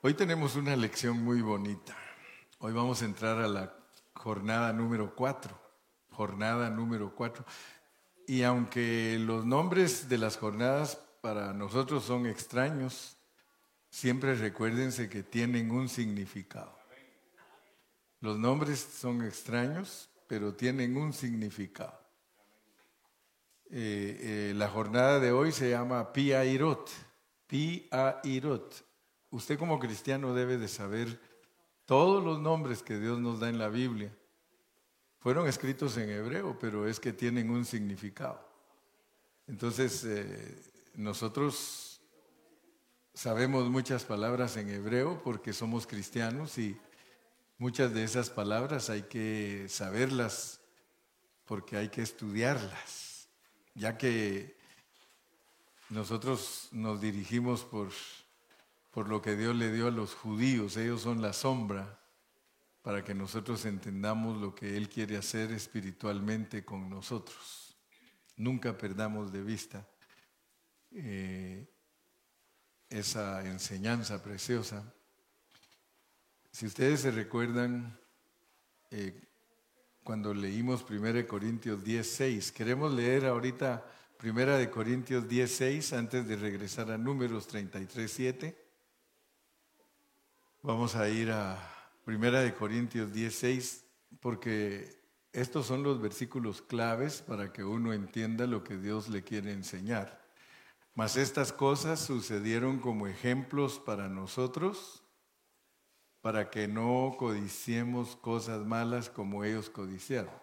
Hoy tenemos una lección muy bonita. Hoy vamos a entrar a la jornada número cuatro. Jornada número cuatro. Y aunque los nombres de las jornadas para nosotros son extraños, siempre recuérdense que tienen un significado. Los nombres son extraños, pero tienen un significado. Eh, eh, la jornada de hoy se llama Pia Irot. Pia Irot usted como cristiano debe de saber todos los nombres que Dios nos da en la Biblia. Fueron escritos en hebreo, pero es que tienen un significado. Entonces, eh, nosotros sabemos muchas palabras en hebreo porque somos cristianos y muchas de esas palabras hay que saberlas porque hay que estudiarlas, ya que nosotros nos dirigimos por por lo que Dios le dio a los judíos. Ellos son la sombra para que nosotros entendamos lo que Él quiere hacer espiritualmente con nosotros. Nunca perdamos de vista eh, esa enseñanza preciosa. Si ustedes se recuerdan, eh, cuando leímos 1 Corintios 10.6, queremos leer ahorita 1 Corintios 10.6 antes de regresar a números 33.7. Vamos a ir a Primera de Corintios 16 porque estos son los versículos claves para que uno entienda lo que Dios le quiere enseñar. Mas estas cosas sucedieron como ejemplos para nosotros, para que no codiciemos cosas malas como ellos codiciaron.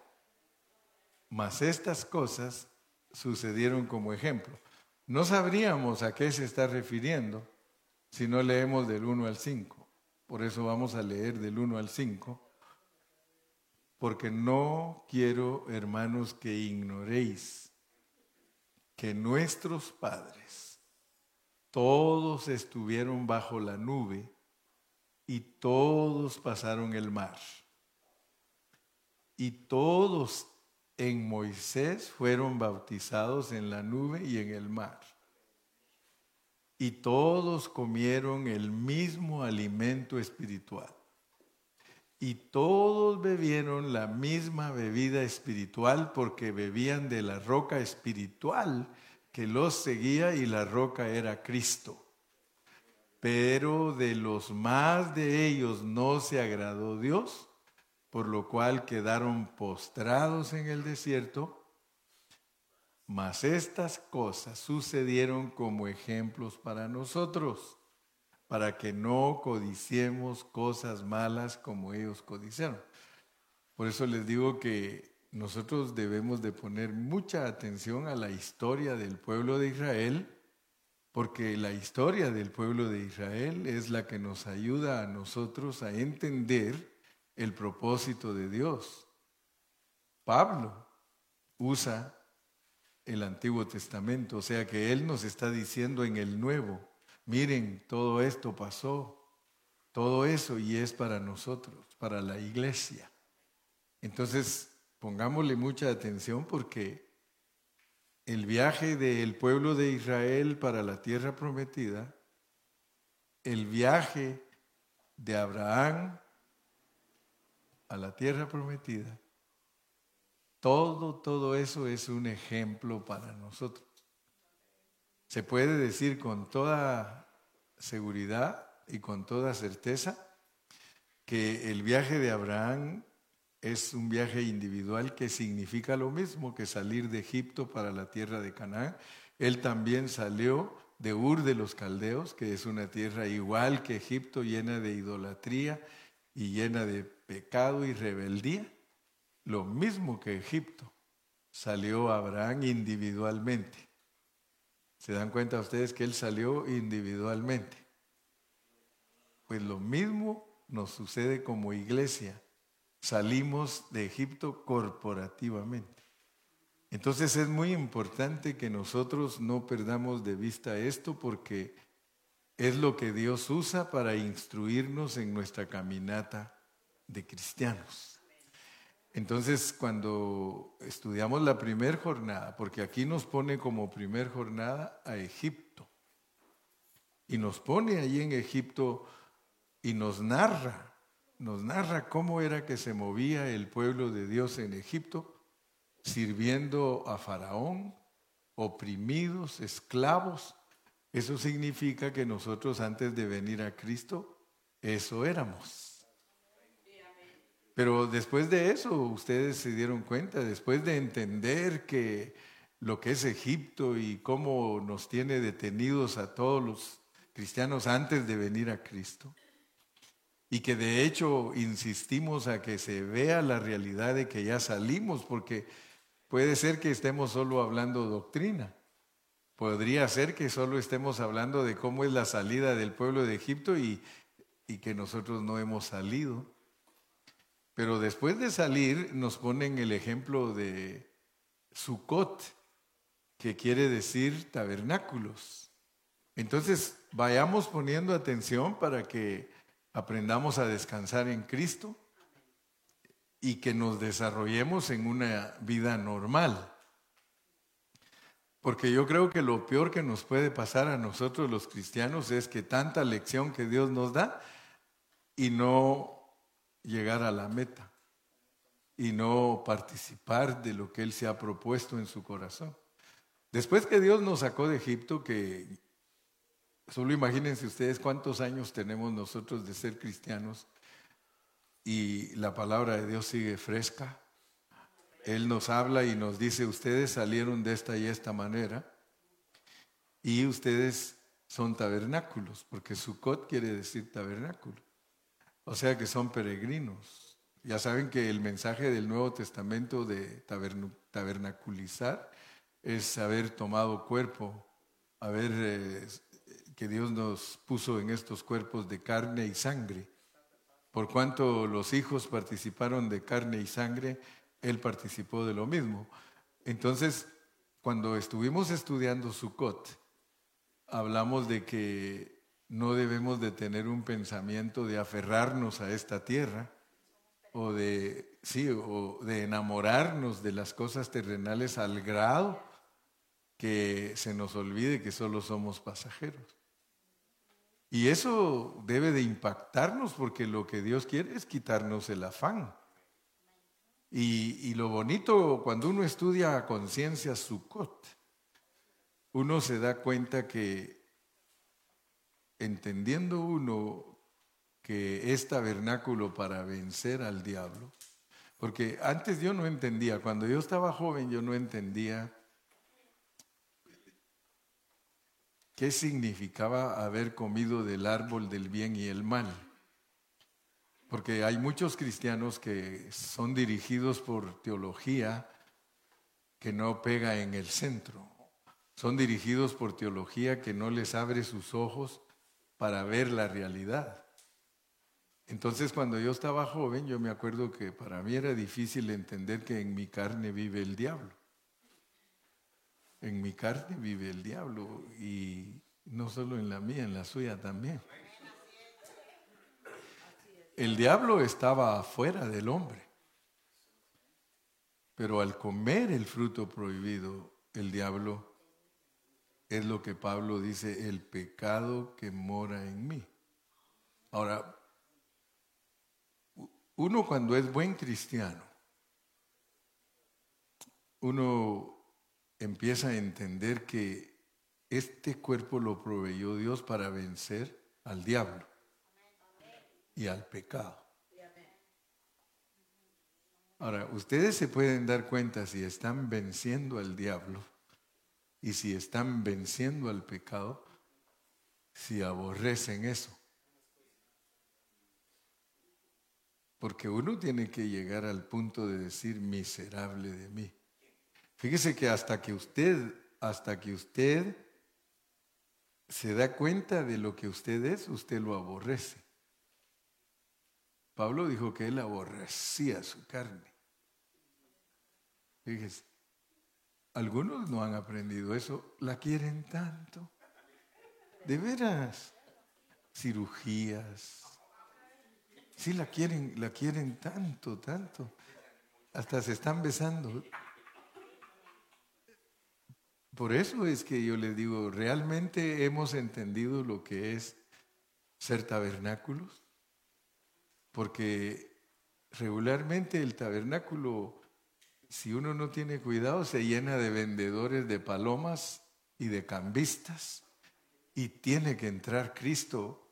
Mas estas cosas sucedieron como ejemplo. No sabríamos a qué se está refiriendo si no leemos del 1 al 5. Por eso vamos a leer del 1 al 5. Porque no quiero, hermanos, que ignoréis que nuestros padres todos estuvieron bajo la nube y todos pasaron el mar. Y todos en Moisés fueron bautizados en la nube y en el mar y todos comieron el mismo alimento espiritual. Y todos bebieron la misma bebida espiritual porque bebían de la roca espiritual que los seguía y la roca era Cristo. Pero de los más de ellos no se agradó Dios, por lo cual quedaron postrados en el desierto mas estas cosas sucedieron como ejemplos para nosotros, para que no codiciemos cosas malas como ellos codiciaron. Por eso les digo que nosotros debemos de poner mucha atención a la historia del pueblo de Israel, porque la historia del pueblo de Israel es la que nos ayuda a nosotros a entender el propósito de Dios. Pablo usa el Antiguo Testamento. O sea que Él nos está diciendo en el Nuevo, miren, todo esto pasó, todo eso y es para nosotros, para la iglesia. Entonces, pongámosle mucha atención porque el viaje del pueblo de Israel para la tierra prometida, el viaje de Abraham a la tierra prometida, todo, todo eso es un ejemplo para nosotros. Se puede decir con toda seguridad y con toda certeza que el viaje de Abraham es un viaje individual que significa lo mismo que salir de Egipto para la tierra de Canaán. Él también salió de Ur de los Caldeos, que es una tierra igual que Egipto, llena de idolatría y llena de pecado y rebeldía. Lo mismo que Egipto, salió Abraham individualmente. ¿Se dan cuenta ustedes que él salió individualmente? Pues lo mismo nos sucede como iglesia. Salimos de Egipto corporativamente. Entonces es muy importante que nosotros no perdamos de vista esto porque es lo que Dios usa para instruirnos en nuestra caminata de cristianos. Entonces, cuando estudiamos la primera jornada, porque aquí nos pone como primer jornada a Egipto, y nos pone ahí en Egipto y nos narra, nos narra cómo era que se movía el pueblo de Dios en Egipto, sirviendo a Faraón, oprimidos, esclavos. Eso significa que nosotros antes de venir a Cristo, eso éramos. Pero después de eso, ustedes se dieron cuenta, después de entender que lo que es Egipto y cómo nos tiene detenidos a todos los cristianos antes de venir a Cristo, y que de hecho insistimos a que se vea la realidad de que ya salimos, porque puede ser que estemos solo hablando doctrina, podría ser que solo estemos hablando de cómo es la salida del pueblo de Egipto y, y que nosotros no hemos salido. Pero después de salir nos ponen el ejemplo de Sukkot, que quiere decir tabernáculos. Entonces, vayamos poniendo atención para que aprendamos a descansar en Cristo y que nos desarrollemos en una vida normal. Porque yo creo que lo peor que nos puede pasar a nosotros los cristianos es que tanta lección que Dios nos da y no llegar a la meta y no participar de lo que Él se ha propuesto en su corazón. Después que Dios nos sacó de Egipto, que solo imagínense ustedes cuántos años tenemos nosotros de ser cristianos y la palabra de Dios sigue fresca. Él nos habla y nos dice, ustedes salieron de esta y esta manera y ustedes son tabernáculos, porque Sukkot quiere decir tabernáculo. O sea que son peregrinos. Ya saben que el mensaje del Nuevo Testamento de tabernaculizar es haber tomado cuerpo, haber eh, que Dios nos puso en estos cuerpos de carne y sangre. Por cuanto los hijos participaron de carne y sangre, Él participó de lo mismo. Entonces, cuando estuvimos estudiando Sukkot, hablamos de que no debemos de tener un pensamiento de aferrarnos a esta tierra o de, sí, o de enamorarnos de las cosas terrenales al grado que se nos olvide que solo somos pasajeros. Y eso debe de impactarnos porque lo que Dios quiere es quitarnos el afán. Y, y lo bonito cuando uno estudia a conciencia Sukkot, uno se da cuenta que entendiendo uno que es tabernáculo para vencer al diablo, porque antes yo no entendía, cuando yo estaba joven yo no entendía qué significaba haber comido del árbol del bien y el mal. Porque hay muchos cristianos que son dirigidos por teología que no pega en el centro. Son dirigidos por teología que no les abre sus ojos para ver la realidad. Entonces cuando yo estaba joven, yo me acuerdo que para mí era difícil entender que en mi carne vive el diablo. En mi carne vive el diablo y no solo en la mía, en la suya también. El diablo estaba afuera del hombre, pero al comer el fruto prohibido, el diablo es lo que Pablo dice, el pecado que mora en mí. Ahora, uno cuando es buen cristiano, uno empieza a entender que este cuerpo lo proveyó Dios para vencer al diablo y al pecado. Ahora, ustedes se pueden dar cuenta si están venciendo al diablo y si están venciendo al pecado, si aborrecen eso. Porque uno tiene que llegar al punto de decir miserable de mí. Fíjese que hasta que usted, hasta que usted se da cuenta de lo que usted es, usted lo aborrece. Pablo dijo que él aborrecía su carne. Fíjese. Algunos no han aprendido eso, la quieren tanto. De veras, cirugías. Sí la quieren, la quieren tanto, tanto. Hasta se están besando. Por eso es que yo les digo, realmente hemos entendido lo que es ser tabernáculos. porque regularmente el tabernáculo, si uno no tiene cuidado, se llena de vendedores de palomas y de cambistas, y tiene que entrar Cristo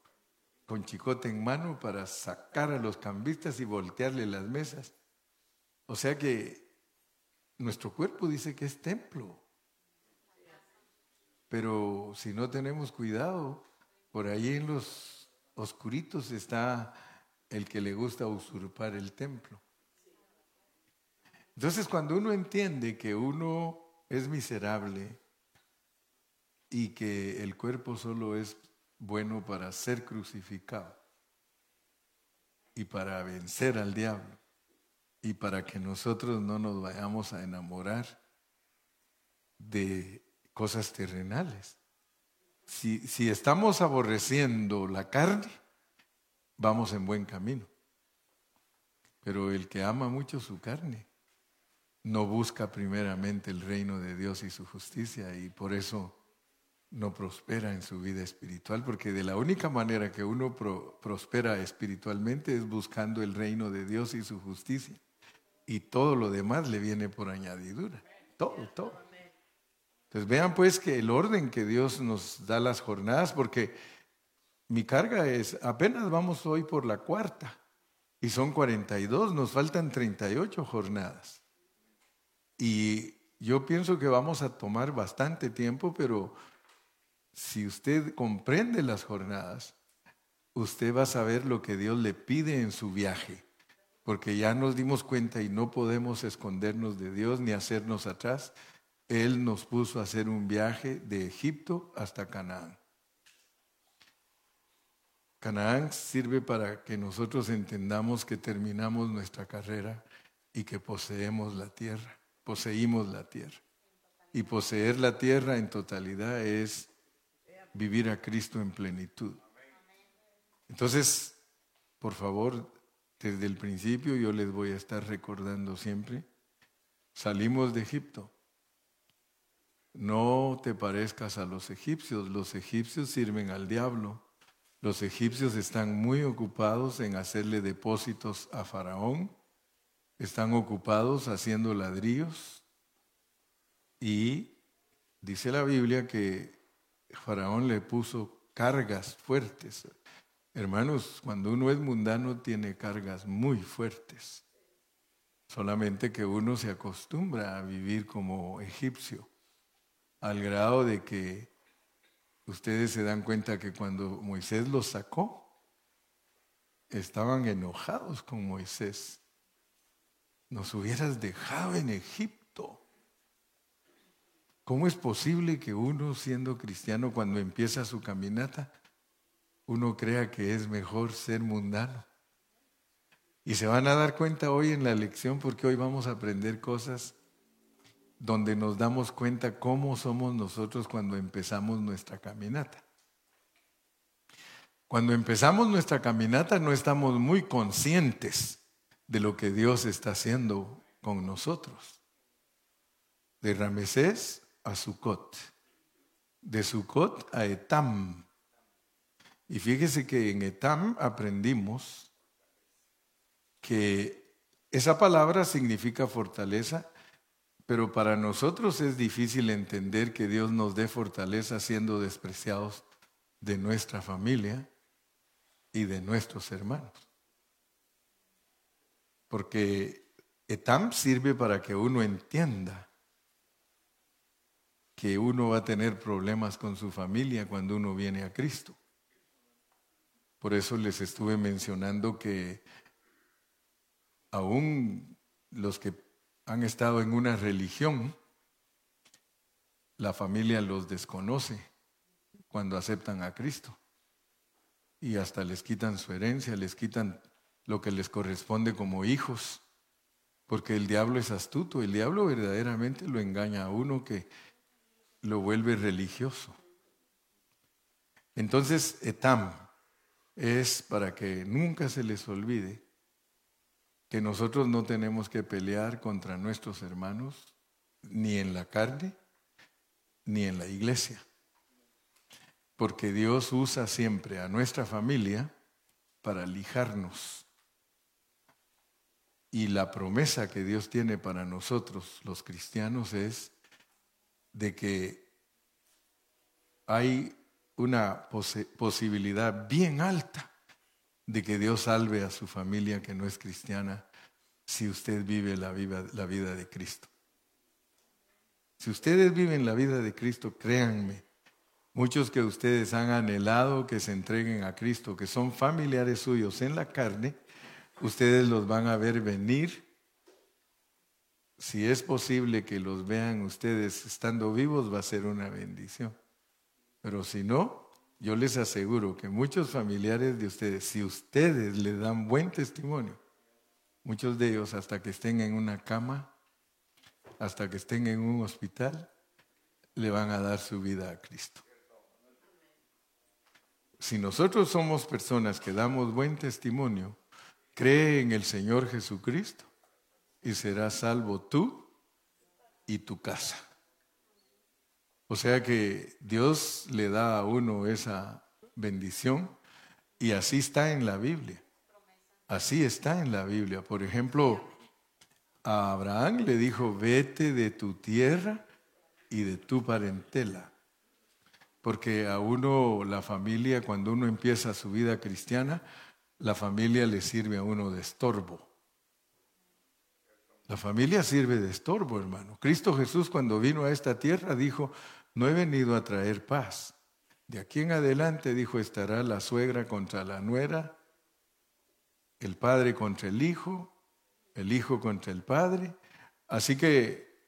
con chicote en mano para sacar a los cambistas y voltearle las mesas. O sea que nuestro cuerpo dice que es templo. Pero si no tenemos cuidado, por ahí en los oscuritos está el que le gusta usurpar el templo. Entonces cuando uno entiende que uno es miserable y que el cuerpo solo es bueno para ser crucificado y para vencer al diablo y para que nosotros no nos vayamos a enamorar de cosas terrenales. Si, si estamos aborreciendo la carne, vamos en buen camino. Pero el que ama mucho su carne no busca primeramente el reino de Dios y su justicia y por eso no prospera en su vida espiritual, porque de la única manera que uno prospera espiritualmente es buscando el reino de Dios y su justicia. Y todo lo demás le viene por añadidura. Todo, todo. Entonces vean pues que el orden que Dios nos da las jornadas, porque mi carga es, apenas vamos hoy por la cuarta, y son 42, nos faltan 38 jornadas. Y yo pienso que vamos a tomar bastante tiempo, pero si usted comprende las jornadas, usted va a saber lo que Dios le pide en su viaje, porque ya nos dimos cuenta y no podemos escondernos de Dios ni hacernos atrás. Él nos puso a hacer un viaje de Egipto hasta Canaán. Canaán sirve para que nosotros entendamos que terminamos nuestra carrera y que poseemos la tierra, poseímos la tierra. Y poseer la tierra en totalidad es vivir a Cristo en plenitud. Entonces, por favor, desde el principio yo les voy a estar recordando siempre, salimos de Egipto. No te parezcas a los egipcios, los egipcios sirven al diablo. Los egipcios están muy ocupados en hacerle depósitos a Faraón, están ocupados haciendo ladrillos y dice la Biblia que Faraón le puso cargas fuertes. Hermanos, cuando uno es mundano tiene cargas muy fuertes. Solamente que uno se acostumbra a vivir como egipcio, al grado de que ustedes se dan cuenta que cuando Moisés los sacó, estaban enojados con Moisés. Nos hubieras dejado en Egipto ¿Cómo es posible que uno, siendo cristiano, cuando empieza su caminata, uno crea que es mejor ser mundano? Y se van a dar cuenta hoy en la lección porque hoy vamos a aprender cosas donde nos damos cuenta cómo somos nosotros cuando empezamos nuestra caminata. Cuando empezamos nuestra caminata no estamos muy conscientes de lo que Dios está haciendo con nosotros. De Ramesés a Sucot, de Sucot a Etam. Y fíjese que en Etam aprendimos que esa palabra significa fortaleza, pero para nosotros es difícil entender que Dios nos dé fortaleza siendo despreciados de nuestra familia y de nuestros hermanos. Porque Etam sirve para que uno entienda que uno va a tener problemas con su familia cuando uno viene a Cristo. Por eso les estuve mencionando que aún los que han estado en una religión, la familia los desconoce cuando aceptan a Cristo. Y hasta les quitan su herencia, les quitan lo que les corresponde como hijos. Porque el diablo es astuto, el diablo verdaderamente lo engaña a uno que lo vuelve religioso. Entonces, etam es para que nunca se les olvide que nosotros no tenemos que pelear contra nuestros hermanos, ni en la carne, ni en la iglesia. Porque Dios usa siempre a nuestra familia para lijarnos Y la promesa que Dios tiene para nosotros, los cristianos, es de que hay una posibilidad bien alta de que Dios salve a su familia que no es cristiana si usted vive la vida, la vida de Cristo. Si ustedes viven la vida de Cristo, créanme, muchos que ustedes han anhelado que se entreguen a Cristo, que son familiares suyos en la carne, ustedes los van a ver venir. Si es posible que los vean ustedes estando vivos, va a ser una bendición. Pero si no, yo les aseguro que muchos familiares de ustedes, si ustedes le dan buen testimonio, muchos de ellos hasta que estén en una cama, hasta que estén en un hospital, le van a dar su vida a Cristo. Si nosotros somos personas que damos buen testimonio, cree en el Señor Jesucristo y serás salvo tú y tu casa. O sea que Dios le da a uno esa bendición y así está en la Biblia. Así está en la Biblia. Por ejemplo, a Abraham le dijo, vete de tu tierra y de tu parentela. Porque a uno, la familia, cuando uno empieza su vida cristiana, la familia le sirve a uno de estorbo. La familia sirve de estorbo, hermano. Cristo Jesús cuando vino a esta tierra dijo, no he venido a traer paz. De aquí en adelante, dijo, estará la suegra contra la nuera, el padre contra el hijo, el hijo contra el padre. Así que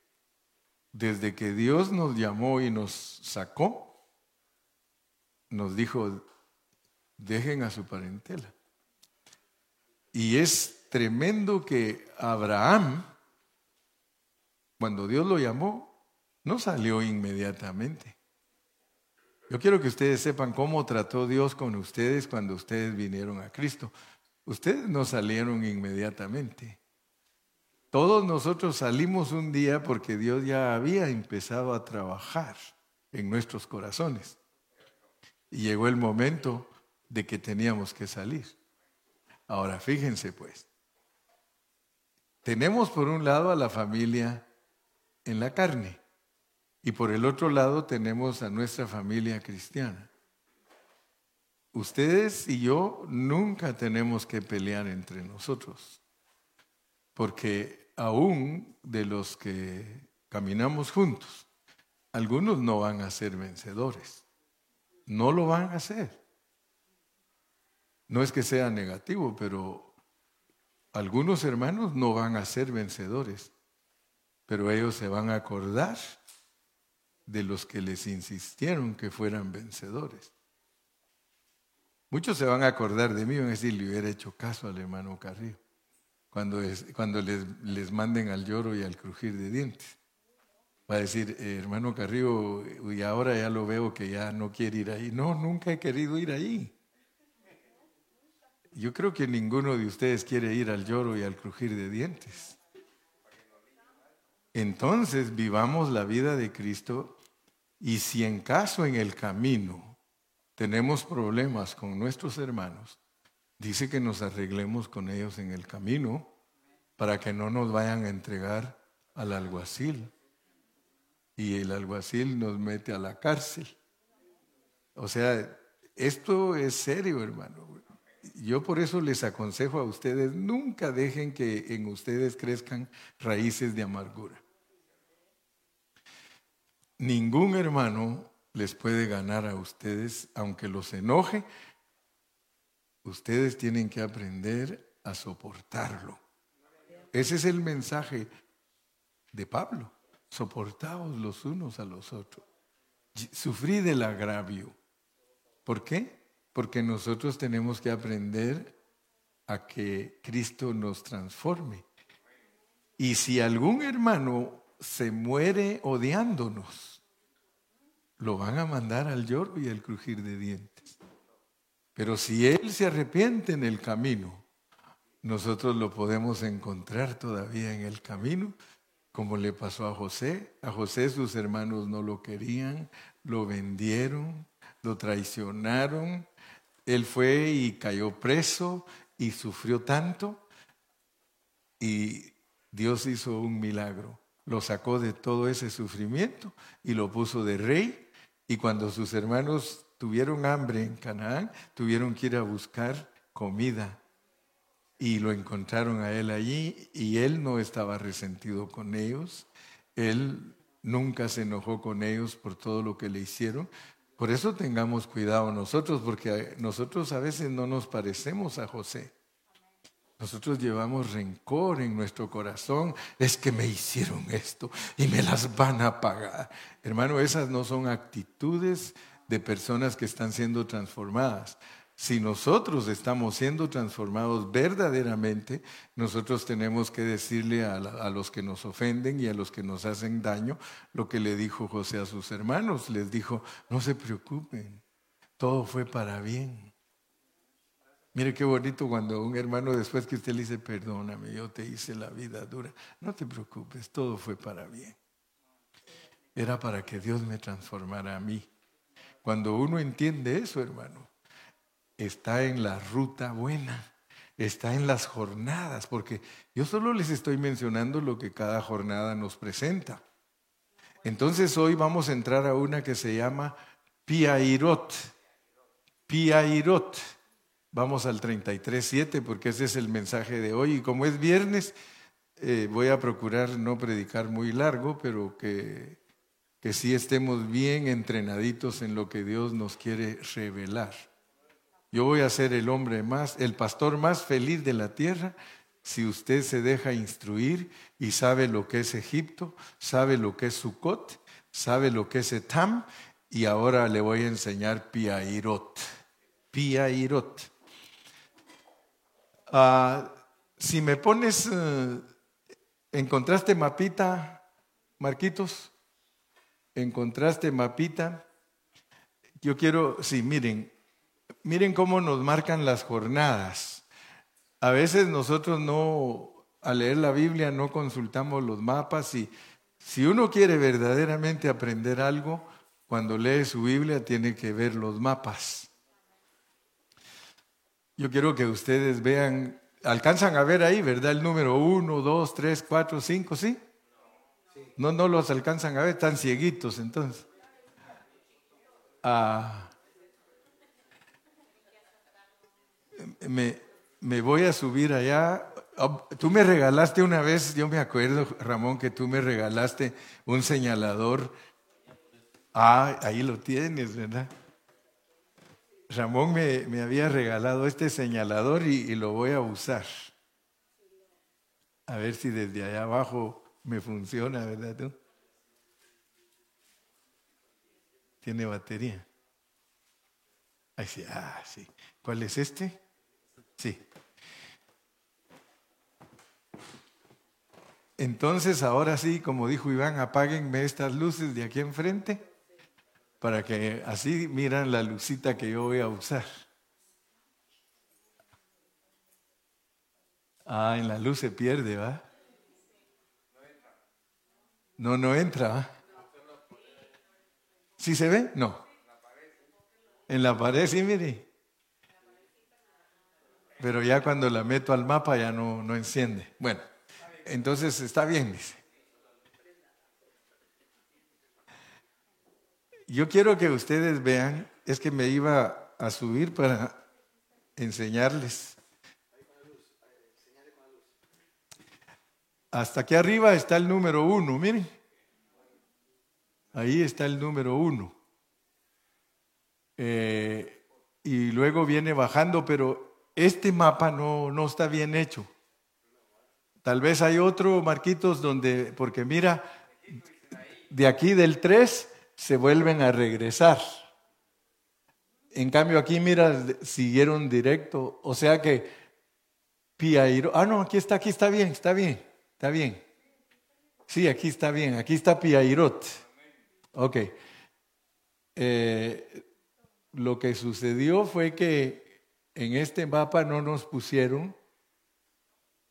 desde que Dios nos llamó y nos sacó, nos dijo, dejen a su parentela. Y es tremendo que Abraham, cuando Dios lo llamó, no salió inmediatamente. Yo quiero que ustedes sepan cómo trató Dios con ustedes cuando ustedes vinieron a Cristo. Ustedes no salieron inmediatamente. Todos nosotros salimos un día porque Dios ya había empezado a trabajar en nuestros corazones. Y llegó el momento de que teníamos que salir. Ahora, fíjense pues, tenemos por un lado a la familia en la carne y por el otro lado tenemos a nuestra familia cristiana. Ustedes y yo nunca tenemos que pelear entre nosotros, porque aún de los que caminamos juntos, algunos no van a ser vencedores, no lo van a hacer. No es que sea negativo, pero algunos hermanos no van a ser vencedores, pero ellos se van a acordar de los que les insistieron que fueran vencedores. Muchos se van a acordar de mí van a decir, le hubiera hecho caso al hermano Carrillo cuando, cuando les, les, manden al lloro y al crujir de dientes. Va a decir, eh, hermano Carrillo, y ahora ya lo veo que ya no quiere ir ahí. No, nunca he querido ir ahí. Yo creo que ninguno de ustedes quiere ir al lloro y al crujir de dientes. Entonces vivamos la vida de Cristo y si en caso en el camino tenemos problemas con nuestros hermanos, dice que nos arreglemos con ellos en el camino para que no nos vayan a entregar al alguacil. Y el alguacil nos mete a la cárcel. O sea, esto es serio, hermano. Yo por eso les aconsejo a ustedes, nunca dejen que en ustedes crezcan raíces de amargura. Ningún hermano les puede ganar a ustedes, aunque los enoje. Ustedes tienen que aprender a soportarlo. Ese es el mensaje de Pablo. Soportaos los unos a los otros. Sufrí del agravio. ¿Por qué? Porque nosotros tenemos que aprender a que Cristo nos transforme. Y si algún hermano se muere odiándonos, lo van a mandar al lloro y al crujir de dientes. Pero si él se arrepiente en el camino, nosotros lo podemos encontrar todavía en el camino, como le pasó a José. A José sus hermanos no lo querían, lo vendieron, lo traicionaron, él fue y cayó preso y sufrió tanto. y Dios hizo un milagro. Lo sacó de todo ese sufrimiento y lo puso de rey. Y cuando sus hermanos tuvieron hambre en Canaán, tuvieron que ir a buscar comida. Y lo encontraron a él allí y él no estaba resentido con ellos. Él nunca se enojó con ellos por todo lo que le hicieron. Por eso tengamos cuidado nosotros, porque nosotros a veces no nos parecemos a José. Nosotros llevamos rencor en nuestro corazón. Es que me hicieron esto y me las van a pagar. Hermano, esas no son actitudes de personas que están siendo transformadas. Si nosotros estamos siendo transformados verdaderamente, nosotros tenemos que decirle a, los que nos ofenden y a los que nos hacen daño lo que le dijo José a sus hermanos. Les dijo, no se preocupen, todo fue para bien. Mire qué bonito cuando un hermano después que usted le dice, perdóname, yo te hice la vida dura. No te preocupes, todo fue para bien. Era para que Dios me transformara a mí. Cuando uno entiende eso, hermano, está en la ruta buena, está en las jornadas, porque yo solo les estoy mencionando lo que cada jornada nos presenta. Entonces hoy vamos a entrar a una que se llama Piairot. Piairot. Vamos al 33.7 porque ese es el mensaje de hoy. Y como es viernes, eh, voy a procurar no predicar muy largo, pero que, que sí estemos bien entrenaditos en lo que Dios nos quiere revelar. Yo voy a ser el hombre más, el pastor más feliz de la tierra si usted se deja instruir y sabe lo que es Egipto, sabe lo que es Sucot, sabe lo que es Etam y ahora le voy a enseñar Piairot. Piairot. Ah, si me pones, eh, ¿encontraste mapita, Marquitos? ¿Encontraste mapita? Yo quiero, sí, miren, Miren cómo nos marcan las jornadas. A veces nosotros no, al leer la Biblia, no consultamos los mapas y si uno quiere verdaderamente aprender algo, cuando lee su Biblia tiene que ver los mapas. Yo quiero que ustedes vean, alcanzan a ver ahí, ¿verdad? El número uno, dos, tres, cuatro, cinco, ¿sí? No, no los alcanzan a ver, están cieguitos entonces. Ah, me, me voy a subir allá. Oh, tú me regalaste una vez, yo me acuerdo, Ramón, que tú me regalaste un señalador. Ah, ahí lo tienes, ¿verdad? Ramón me, me había regalado este señalador y, y, lo voy a usar. A ver si desde allá abajo me funciona, ¿verdad tú? Tiene batería. Ahí sí, ah, sí. ¿Cuál es este? Sí. Entonces, ahora sí, como dijo Iván, apáguenme estas luces de aquí enfrente para que así miran la lucita que yo voy a usar. Ah, en la luz se pierde, ¿va? No, no entra, ¿va? ¿Sí se ve? No. En la pared, sí, mire. Pero ya cuando la meto al mapa ya no, no enciende. Bueno, entonces está bien, dice. Yo quiero que ustedes vean, es que me iba a subir para enseñarles. Hasta aquí arriba está el número uno, miren. Ahí está el número uno. Eh, y luego viene bajando, pero este mapa no, no está bien hecho. Tal vez hay otro, Marquitos, donde, porque mira, de aquí del 3 se vuelven a regresar. En cambio aquí, mira, siguieron directo. O sea que Piairo, ah, no, aquí está, aquí está bien, está bien, está bien. Sí, aquí está bien, aquí está Piairot. Ok. Eh, lo que sucedió fue que en este mapa no nos pusieron,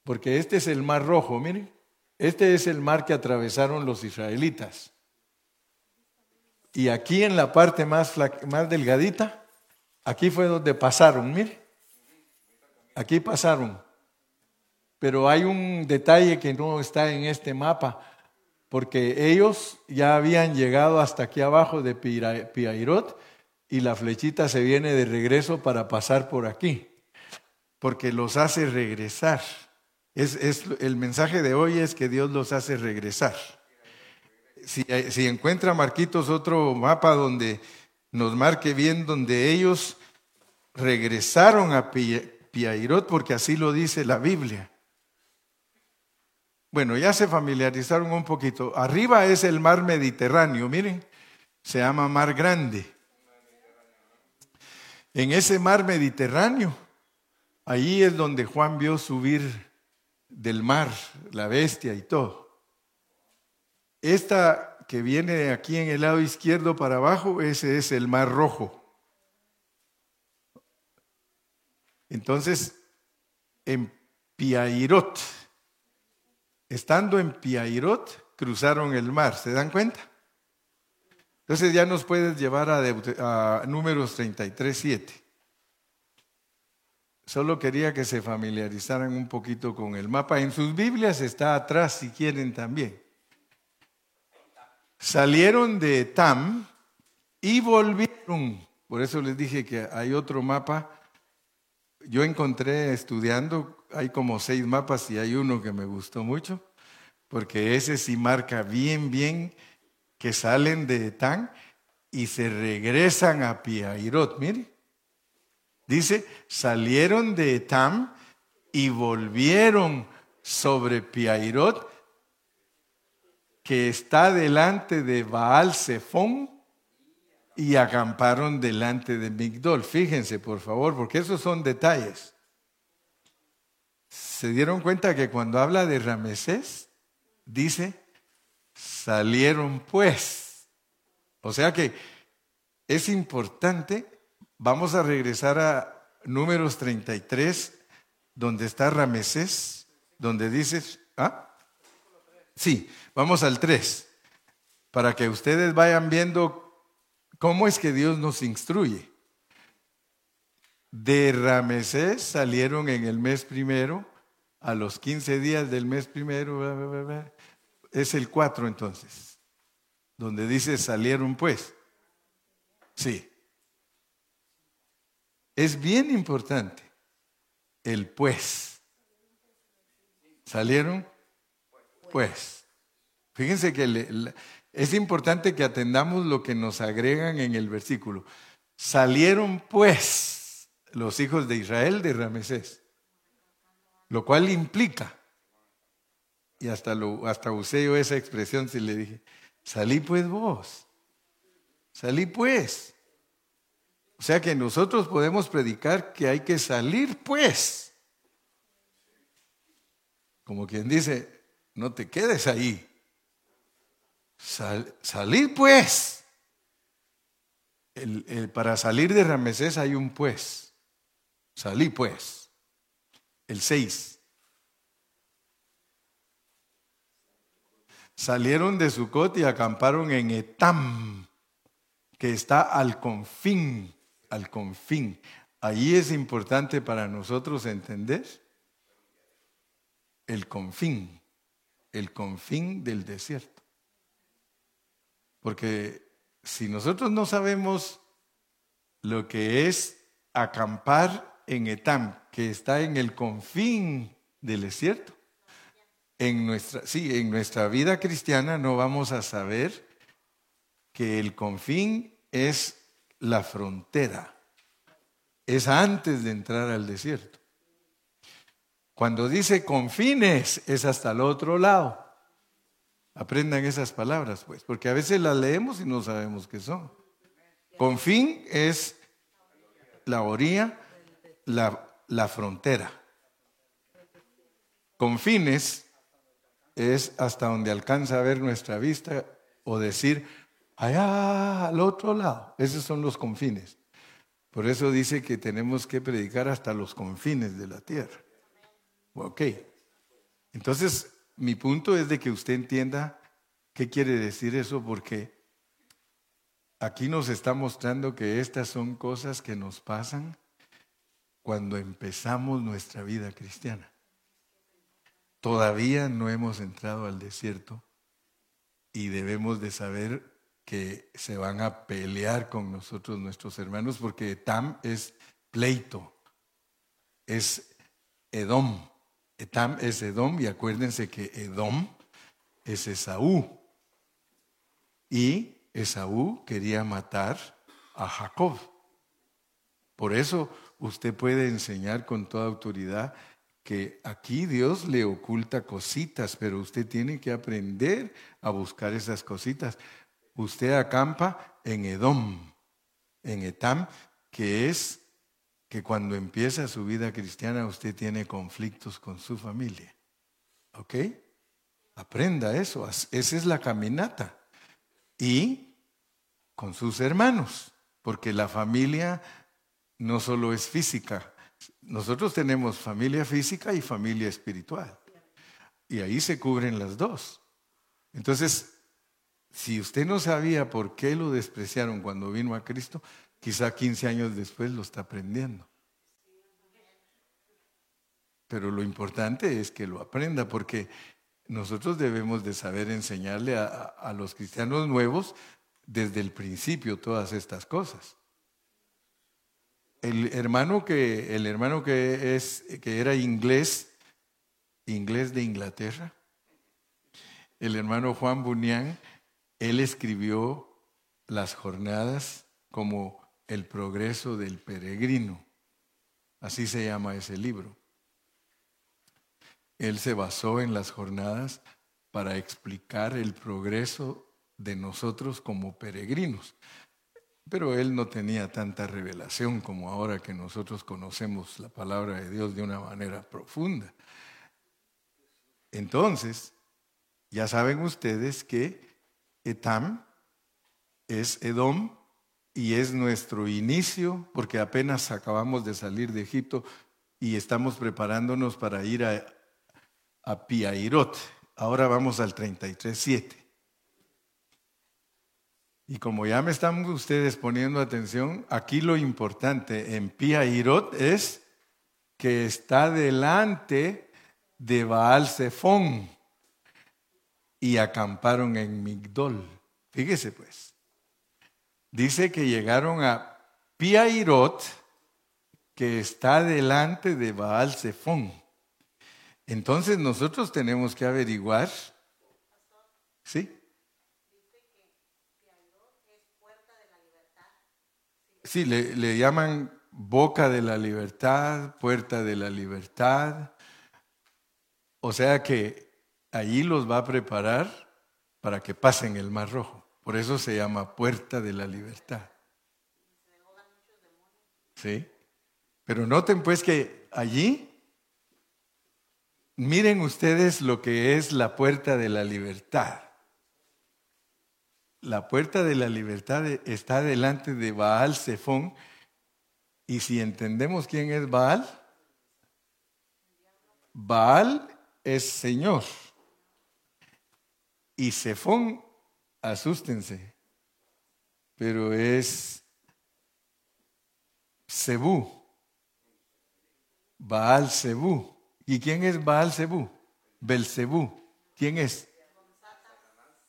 porque este es el mar rojo, miren, este es el mar que atravesaron los israelitas. Y aquí en la parte más, más delgadita, aquí fue donde pasaron, miren, aquí pasaron. pero hay un detalle que no está en este mapa, porque ellos ya habían llegado hasta aquí abajo de Piairot y la flechita se viene de regreso para pasar por aquí, porque los hace regresar. Es, el mensaje de hoy es que Dios los hace regresar. Si, si encuentra Marquitos otro mapa donde nos marque bien, donde ellos regresaron a Piairot, porque así lo dice la Biblia. Bueno, ya se familiarizaron un poquito. Arriba es el mar Mediterráneo, miren, se llama Mar Grande. En ese mar Mediterráneo, ahí es donde Juan vio subir del mar, la bestia y todo. Esta que viene aquí en el lado izquierdo para abajo, ese es el mar rojo. Entonces, en Piairot, estando en Piairot, cruzaron el mar, ¿se dan cuenta? Entonces ya nos puedes llevar a, a números 33, 7. Solo quería que se familiarizaran un poquito con el mapa. En sus Biblias está atrás si quieren también. Salieron de Tam y volvieron. Por eso les dije que hay otro mapa. Yo encontré estudiando, hay como seis mapas y hay uno que me gustó mucho, porque ese sí marca bien, bien que salen de Tam y se regresan a Piairot. Mire, Dice, salieron de Etam y volvieron sobre Piairot, que está delante de Baal Zephon, y acamparon delante de Migdol. Fíjense, por favor, porque esos son detalles. ¿Se dieron cuenta que cuando habla de Ramesés, dice, salieron pues? O sea que es importante Vamos a regresar a números 33, donde está Ramesés, donde dices, ¿ah? Sí, vamos al 3, para que ustedes vayan viendo cómo es que Dios nos instruye. De Ramesés salieron en el mes primero, a los 15 días del mes primero, es el 4 entonces, donde dice salieron pues. Sí. Es bien importante el pues. ¿Salieron? Pues. Fíjense que es importante que atendamos lo que nos agregan en el versículo. Salieron pues los hijos de Israel de Ramesés. Lo cual implica, y hasta, lo, hasta usé yo esa expresión si le dije, salí pues vos, salí pues. O sea que nosotros podemos predicar que hay que salir pues. Como quien dice, no te quedes ahí. salir pues. para salir de Ramesés hay un pues. Salí pues. El 6. Salieron de Sucot y acamparon en Etam, que está al confín al confín. Ahí es importante para nosotros entender el confín, el confín del desierto. Porque si nosotros no sabemos lo que es acampar en Etam, que está en el confín del desierto, en nuestra, sí, en nuestra vida cristiana no vamos a saber que el confín es la frontera. Es antes de entrar al desierto. Cuando dice confines, es hasta el otro lado. Aprendan esas palabras, pues, porque a veces las leemos y no sabemos qué son. Confín es la orilla, la, la frontera. Confines es hasta donde alcanza a ver nuestra vista o decir, allá al otro lado. Esos son los confines. Por eso dice que tenemos que predicar hasta los confines de la tierra. Ok. Entonces, mi punto es de que usted entienda qué quiere decir eso, porque aquí nos está mostrando que estas son cosas que nos pasan cuando empezamos nuestra vida cristiana. Todavía no hemos entrado al desierto y debemos de saber que se van a pelear con nosotros nuestros hermanos porque Etam es pleito, es Edom. Etam es Edom y acuérdense que Edom es Esaú. Y Esaú quería matar a Jacob. Por eso usted puede enseñar con toda autoridad que aquí Dios le oculta cositas, pero usted tiene que aprender a buscar esas cositas. Usted acampa en Edom, en Etam, que es que cuando empieza su vida cristiana usted tiene conflictos con su familia. ¿Ok? Aprenda eso, esa es la caminata. Y con sus hermanos, porque la familia no solo es física, nosotros tenemos familia física y familia espiritual. Y ahí se cubren las dos. Entonces, si usted no sabía por qué lo despreciaron cuando vino a Cristo, quizá 15 años después lo está aprendiendo. Pero lo importante es que lo aprenda porque nosotros debemos de saber enseñarle a, los cristianos nuevos desde el principio todas estas cosas. El hermano que, el hermano que, es, que era inglés, inglés de Inglaterra, el hermano Juan Bunyan, él escribió las jornadas como el progreso del peregrino. Así se llama ese libro. Él se basó en las jornadas para explicar el progreso de nosotros como peregrinos. Pero él no tenía tanta revelación como ahora que nosotros conocemos la palabra de Dios de una manera profunda. Entonces, ya saben ustedes que Etam es Edom y es nuestro inicio, porque apenas acabamos de salir de Egipto y estamos preparándonos para ir a, a Piairot. Ahora vamos al 33.7. Y como ya me están ustedes poniendo atención, aquí lo importante en Piairot es que está delante de Baal Zephón y acamparon en Migdol. Fíjese pues. Dice que llegaron a Piairot, que está delante de Baal Zephón. Entonces nosotros tenemos que averiguar. ¿Sí? Sí, le, le llaman boca de la libertad, puerta de la libertad. O sea que allí los va a preparar para que pasen el Mar Rojo. Por eso se llama puerta de la libertad. ¿Sí? Pero noten pues que allí, miren ustedes lo que es la puerta de la libertad. La puerta de la libertad está delante de Baal Zephón. Y si entendemos quién es Baal, Baal es Señor. Y Sefón, asústense, pero es Cebú, Baal Cebú. ¿Y quién es Baal Cebú? Belcebú. ¿Quién es?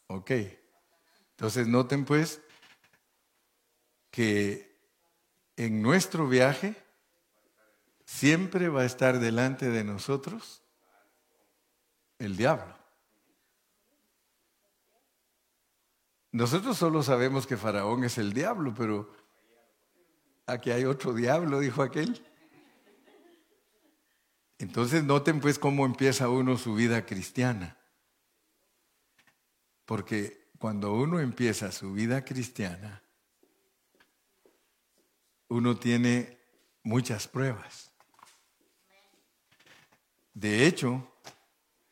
Ok. Entonces noten pues que en nuestro viaje siempre va a estar delante de nosotros el diablo. Nosotros solo sabemos que Faraón es el diablo, pero aquí hay otro diablo, dijo aquel. Entonces noten pues cómo empieza uno su vida cristiana. Porque cuando uno empieza su vida cristiana, uno tiene muchas pruebas. De hecho,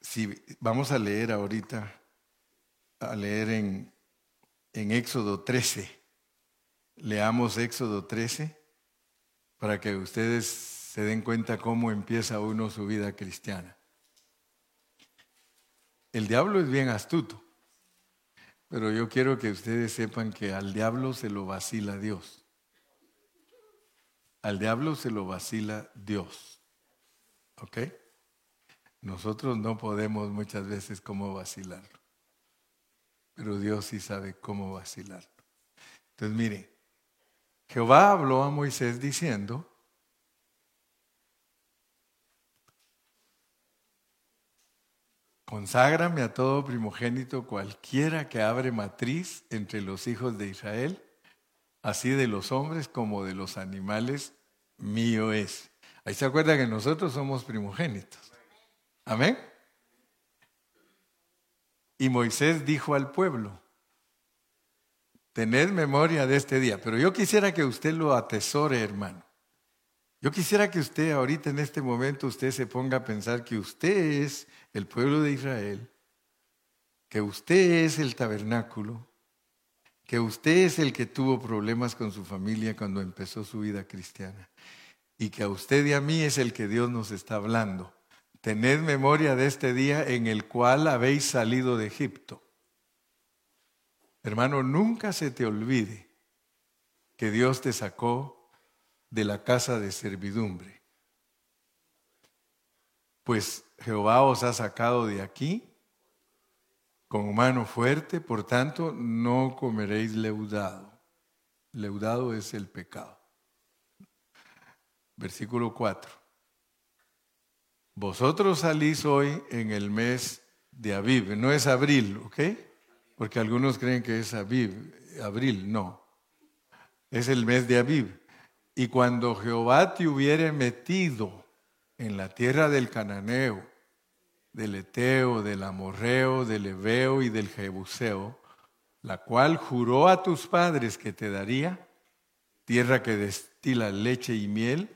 si vamos a leer ahorita, a leer en en Éxodo 13. Leamos Éxodo 13 para que ustedes se den cuenta cómo empieza uno su vida cristiana. El diablo es bien astuto, pero yo quiero que ustedes sepan que al diablo se lo vacila Dios. Al diablo se lo vacila Dios. ¿Ok? Nosotros no podemos muchas veces cómo vacilarlo, pero Dios sí sabe cómo vacilarlo. Entonces, mire, Jehová habló a Moisés diciendo, Conságrame a todo primogénito cualquiera que abre matriz entre los hijos de Israel, así de los hombres como de los animales, mío es. Ahí se acuerda que nosotros somos primogénitos. Amén. Y Moisés dijo al pueblo, tened memoria de este día, pero yo quisiera que usted lo atesore, hermano. Yo quisiera que usted ahorita en este momento usted se ponga a pensar que usted es el pueblo de Israel, que usted es el tabernáculo, que usted es el que tuvo problemas con su familia cuando empezó su vida cristiana y que a usted y a mí es el que Dios nos está hablando. Tened memoria de este día en el cual habéis salido de Egipto. Hermano, nunca se te olvide que Dios te sacó de la casa de servidumbre. Pues Jehová os ha sacado de aquí con mano fuerte, por tanto no comeréis leudado. Leudado es el pecado. Versículo 4. Vosotros salís hoy en el mes de Aviv, no es abril, ¿ok? Porque algunos creen que es Aviv, abril, no. Es el mes de Aviv. Y cuando Jehová te hubiere metido en la tierra del cananeo, del eteo, del amorreo, del ebeo y del jebuseo, la cual juró a tus padres que te daría, tierra que destila leche y miel,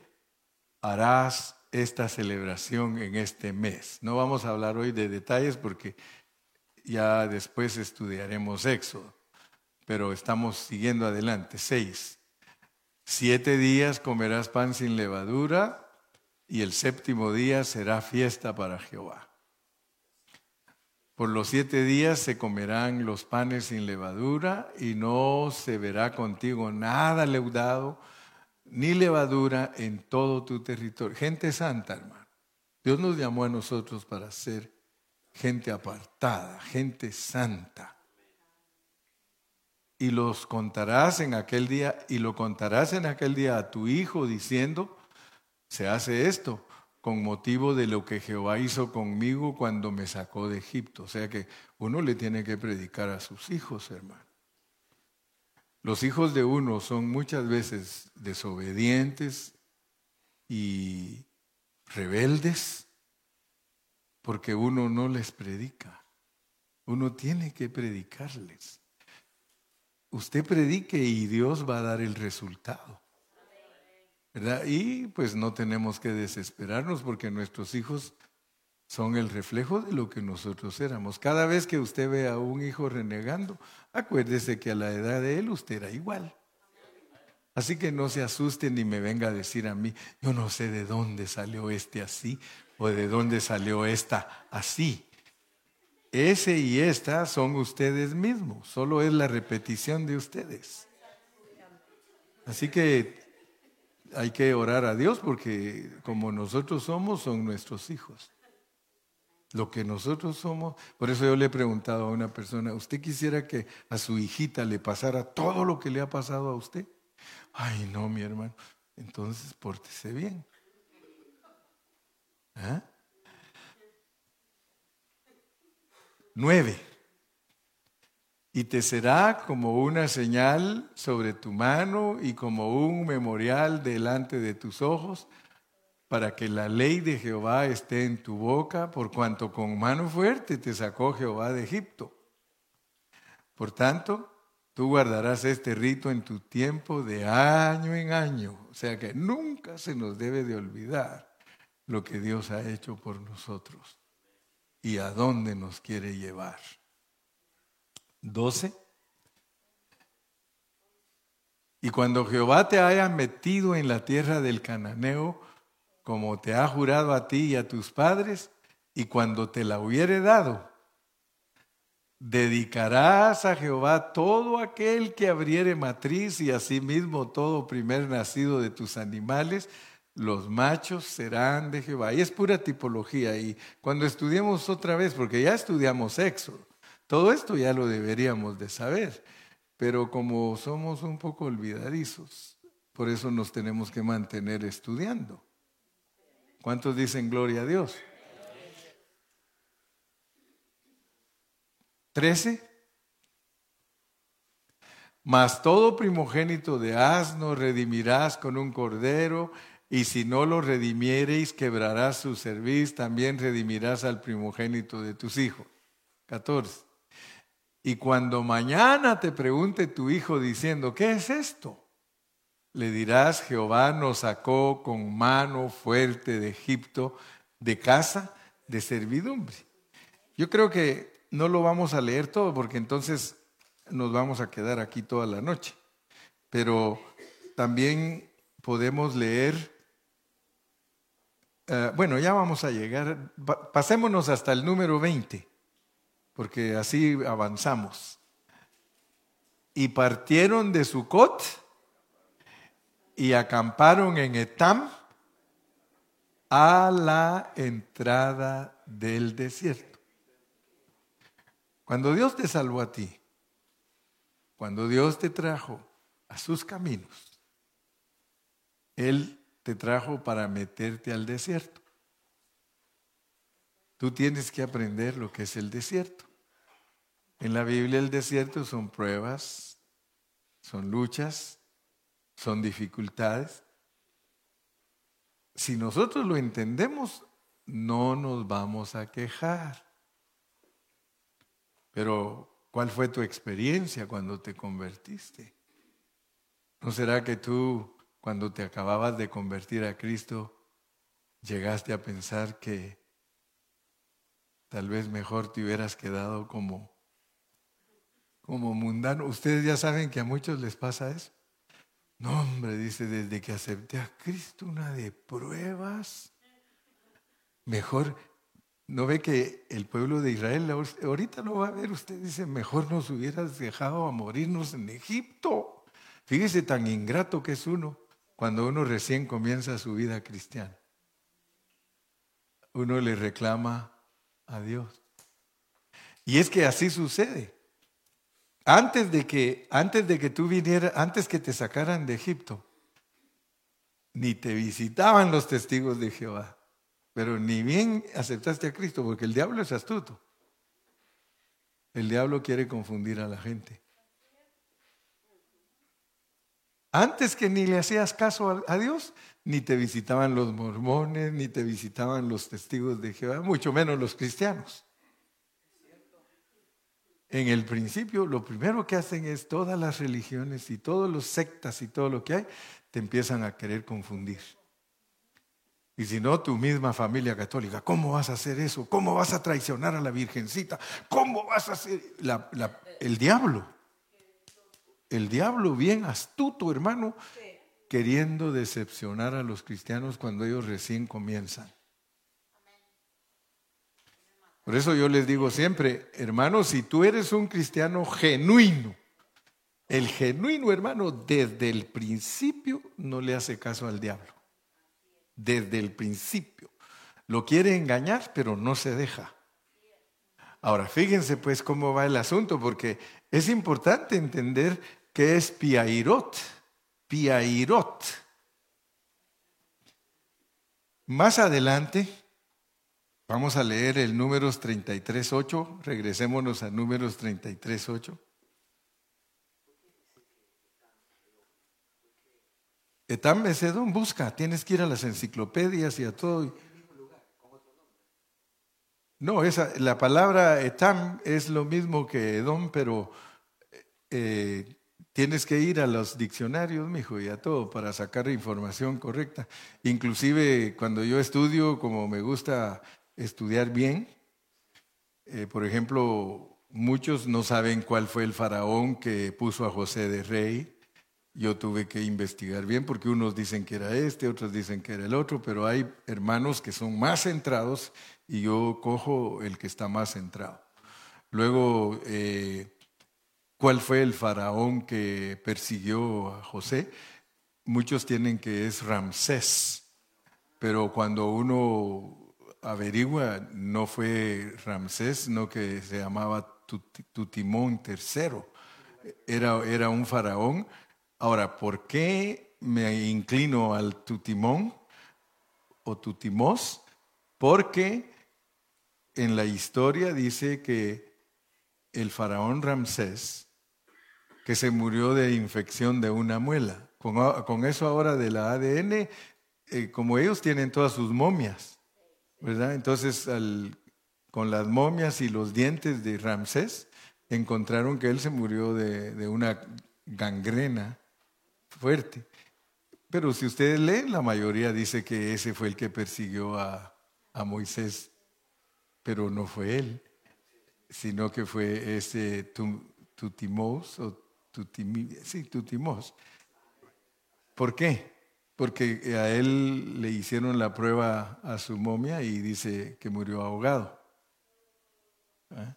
harás esta celebración en este mes. No vamos a hablar hoy de detalles porque ya después estudiaremos Éxodo, pero estamos siguiendo adelante. Seis. Siete días comerás pan sin levadura y el séptimo día será fiesta para Jehová. Por los siete días se comerán los panes sin levadura y no se verá contigo nada leudado ni levadura en todo tu territorio. Gente santa, hermano. Dios nos llamó a nosotros para ser gente apartada, gente santa y los contarás en aquel día, y lo contarás en aquel día a tu hijo diciendo, se hace esto con motivo de lo que Jehová hizo conmigo cuando me sacó de Egipto. O sea que uno le tiene que predicar a sus hijos, hermano. Los hijos de uno son muchas veces desobedientes y rebeldes porque uno no les predica. Uno tiene que predicarles usted predique y Dios va a dar el resultado. ¿Verdad? Y pues no tenemos que desesperarnos porque nuestros hijos son el reflejo de lo que nosotros éramos. Cada vez que usted ve a un hijo renegando, acuérdese que a la edad de él usted era igual. Así que no se asuste ni me venga a decir a mí, yo no sé de dónde salió este así o de dónde salió esta así. Ese y esta son ustedes mismos, solo es la repetición de ustedes. Así que hay que orar a Dios porque como nosotros somos, son nuestros hijos. Lo que nosotros somos, por eso yo le he preguntado a una persona, ¿usted quisiera que a su hijita le pasara todo lo que le ha pasado a usted? Ay, no, mi hermano. Entonces, pórtese bien. ¿Ah? Nueve. Y te será como una señal sobre tu mano y como un memorial delante de tus ojos, para que la ley de Jehová esté en tu boca, por cuanto con mano fuerte te sacó Jehová de Egipto. Por tanto, tú guardarás este rito en tu tiempo de año en año. O sea que nunca se nos debe de olvidar lo que Dios ha hecho por nosotros y a dónde nos quiere llevar. 12. Y cuando Jehová te haya metido en la tierra del cananeo, como te ha jurado a ti y a tus padres, y cuando te la hubiere dado, dedicarás a Jehová todo aquel que abriere matriz y asimismo todo primer nacido de tus animales, los machos serán de Jehová. Y es pura tipología. Y cuando estudiemos otra vez, porque ya estudiamos Éxodo, todo esto ya lo deberíamos de saber. Pero como somos un poco olvidadizos, por eso nos tenemos que mantener estudiando. ¿Cuántos dicen gloria a Dios? Trece. Mas todo primogénito de asno redimirás con un cordero, y si no lo redimiereis, quebrarás su cerviz, también redimirás al primogénito de tus hijos. 14. Y cuando mañana te pregunte tu hijo diciendo, ¿qué es esto? Le dirás, Jehová nos sacó con mano fuerte de Egipto, de casa de servidumbre. Yo creo que no lo vamos a leer todo porque entonces nos vamos a quedar aquí toda la noche. Pero también podemos leer eh, bueno, ya vamos a llegar, pasémonos hasta el número 20, porque así avanzamos. Y partieron de Sucot y acamparon en Etam a la entrada del desierto. Cuando Dios te salvó a ti, cuando Dios te trajo a sus caminos, Él te trajo para meterte al desierto. Tú tienes que aprender lo que es el desierto. En la Biblia el desierto son pruebas, son luchas, son dificultades. Si nosotros lo entendemos, no nos vamos a quejar. Pero, ¿cuál fue tu experiencia cuando te convertiste? ¿No será que tú cuando te acababas de convertir a Cristo, llegaste a pensar que tal vez mejor te hubieras quedado como, como mundano. Ustedes ya saben que a muchos les pasa eso. No, hombre, dice, desde que acepté a Cristo una de pruebas, mejor, ¿no ve que el pueblo de Israel ahorita lo va a ver? Usted dice, mejor nos hubieras dejado a morirnos en Egipto. Fíjese tan ingrato que es uno cuando uno recién comienza su vida cristiana. Uno le reclama a Dios. Y es que así sucede. Antes de que, antes de que tú vinieras, antes que te sacaran de Egipto, ni te visitaban los testigos de Jehová, pero ni bien aceptaste a Cristo, porque el diablo es astuto. El diablo quiere confundir a la gente. Antes que ni le hacías caso a, Dios, ni te visitaban los mormones, ni te visitaban los testigos de Jehová, mucho menos los cristianos. En el principio, lo primero que hacen es todas las religiones y todos los sectas y todo lo que hay, te empiezan a querer confundir. Y si no, tu misma familia católica, ¿cómo vas a hacer eso? ¿Cómo vas a traicionar a la Virgencita? ¿Cómo vas a hacer el diablo? El diablo bien astuto, hermano, queriendo decepcionar a los cristianos cuando ellos recién comienzan. Por eso yo les digo siempre, hermano, si tú eres un cristiano genuino, el genuino hermano desde el principio no le hace caso al diablo. Desde el principio. Lo quiere engañar, pero no se deja. Ahora, fíjense pues cómo va el asunto, porque es importante entender que es Piairot. Piairot. Más adelante, vamos a leer el números 33.8, regresémonos a números 33.8. Etam Besedón, busca, tienes que ir a las enciclopedias y a todo. No, esa, la palabra Etam es lo mismo que Edom, pero eh, Tienes que ir a los diccionarios, mijo, y a todo para sacar información correcta. Inclusive cuando yo estudio, como me gusta estudiar bien, eh, por ejemplo, muchos no saben cuál fue el faraón que puso a José de rey. Yo tuve que investigar bien porque unos dicen que era este, otros dicen que era el otro, pero hay hermanos que son más centrados y yo cojo el que está más centrado. Luego, eh, ¿Cuál fue el faraón que persiguió a José? Muchos tienen que es Ramsés. pero cuando uno averigua, no fue Ramsés, no que se llamaba Tutimón III, era, era un faraón. Ahora, ¿por qué me inclino al Tutimón o Tutimós? Porque en la historia dice que el faraón Ramsés, que se murió de infección de una muela, con, eso ahora de la ADN, eh, como ellos tienen todas sus momias, ¿verdad? Entonces, con las momias y los dientes de Ramsés, encontraron que él se murió de, una gangrena fuerte. Pero si ustedes leen, la mayoría dice que ese fue el que persiguió a, Moisés, pero no fue él, sino que fue ese Tutimos, o sí, Tutimos. ¿Por qué? Porque a él le hicieron la prueba a su momia y dice que murió ahogado. ¿Ah?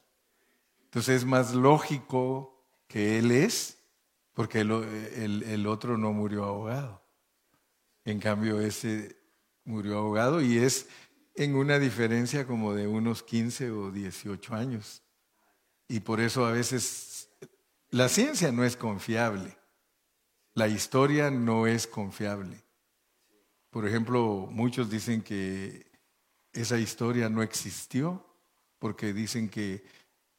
Entonces es más lógico que él es, porque el, otro no murió ahogado. En cambio, ese murió ahogado y es en una diferencia como de unos 15 o 18 años. Y por eso a veces la ciencia no es confiable, la historia no es confiable. Por ejemplo, muchos dicen que esa historia no existió porque dicen que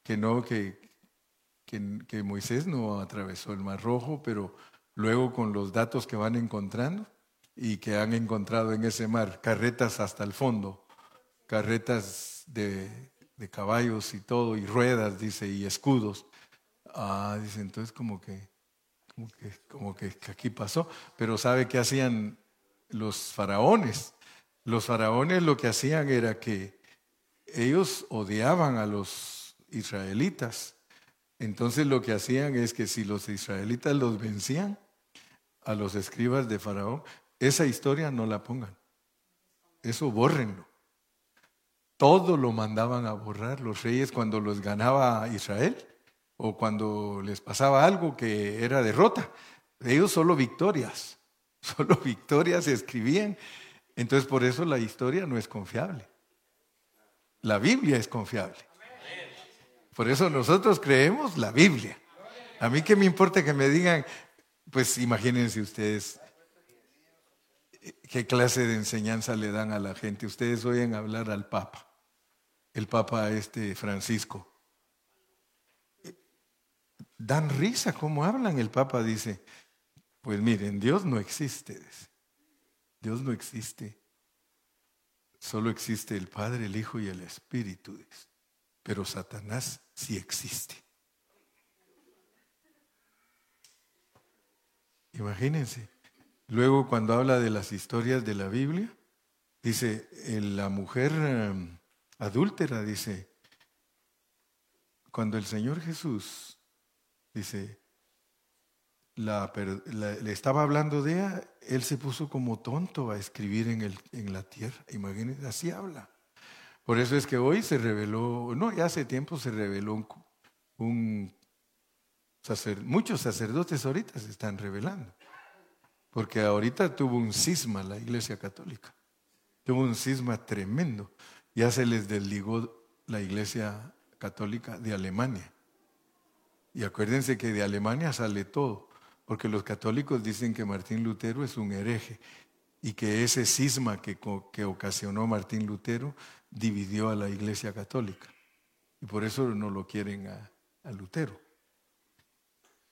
que no, que, que, Moisés no atravesó el Mar Rojo, pero luego con los datos que van encontrando y que han encontrado en ese mar, carretas hasta el fondo, carretas de, caballos y todo, y ruedas, dice, y escudos. Ah, dice, entonces como que, como que, como que aquí pasó, pero ¿sabe qué hacían los faraones? Los faraones lo que hacían era que ellos odiaban a los israelitas. Entonces lo que hacían es que si los israelitas los vencían a los escribas de Faraón, esa historia no la pongan. Eso bórrenlo. Todo lo mandaban a borrar los reyes cuando los ganaba Israel o cuando les pasaba algo que era derrota. Ellos solo victorias, solo victorias escribían. Entonces por eso la historia no es confiable. La Biblia es confiable. Por eso nosotros creemos la Biblia. A mí que me importa que me digan, pues imagínense ustedes qué clase de enseñanza le dan a la gente. Ustedes oyen hablar al Papa, el Papa este Francisco. Dan risa cómo hablan. El Papa dice, pues miren, Dios no existe. Dios no existe. Solo existe el Padre, el Hijo y el Espíritu. Pero Satanás sí existe. Imagínense. Luego cuando habla de las historias de la Biblia, dice, la mujer em, adúltera, dice, cuando el Señor Jesús, dice, le estaba hablando de ella, él se puso como tonto a escribir en, el, en la tierra. Imagínense, así habla. Por eso es que hoy se reveló, no, ya hace tiempo se reveló un, un muchos sacerdotes ahorita se están revelando. Porque ahorita tuvo un cisma la Iglesia Católica. Tuvo un cisma tremendo. Ya se les desligó la Iglesia Católica de Alemania. Y acuérdense que de Alemania sale todo, porque los católicos dicen que Martín Lutero es un hereje y que ese cisma que, que ocasionó Martín Lutero dividió a la Iglesia Católica. Y por eso no lo quieren a, Lutero.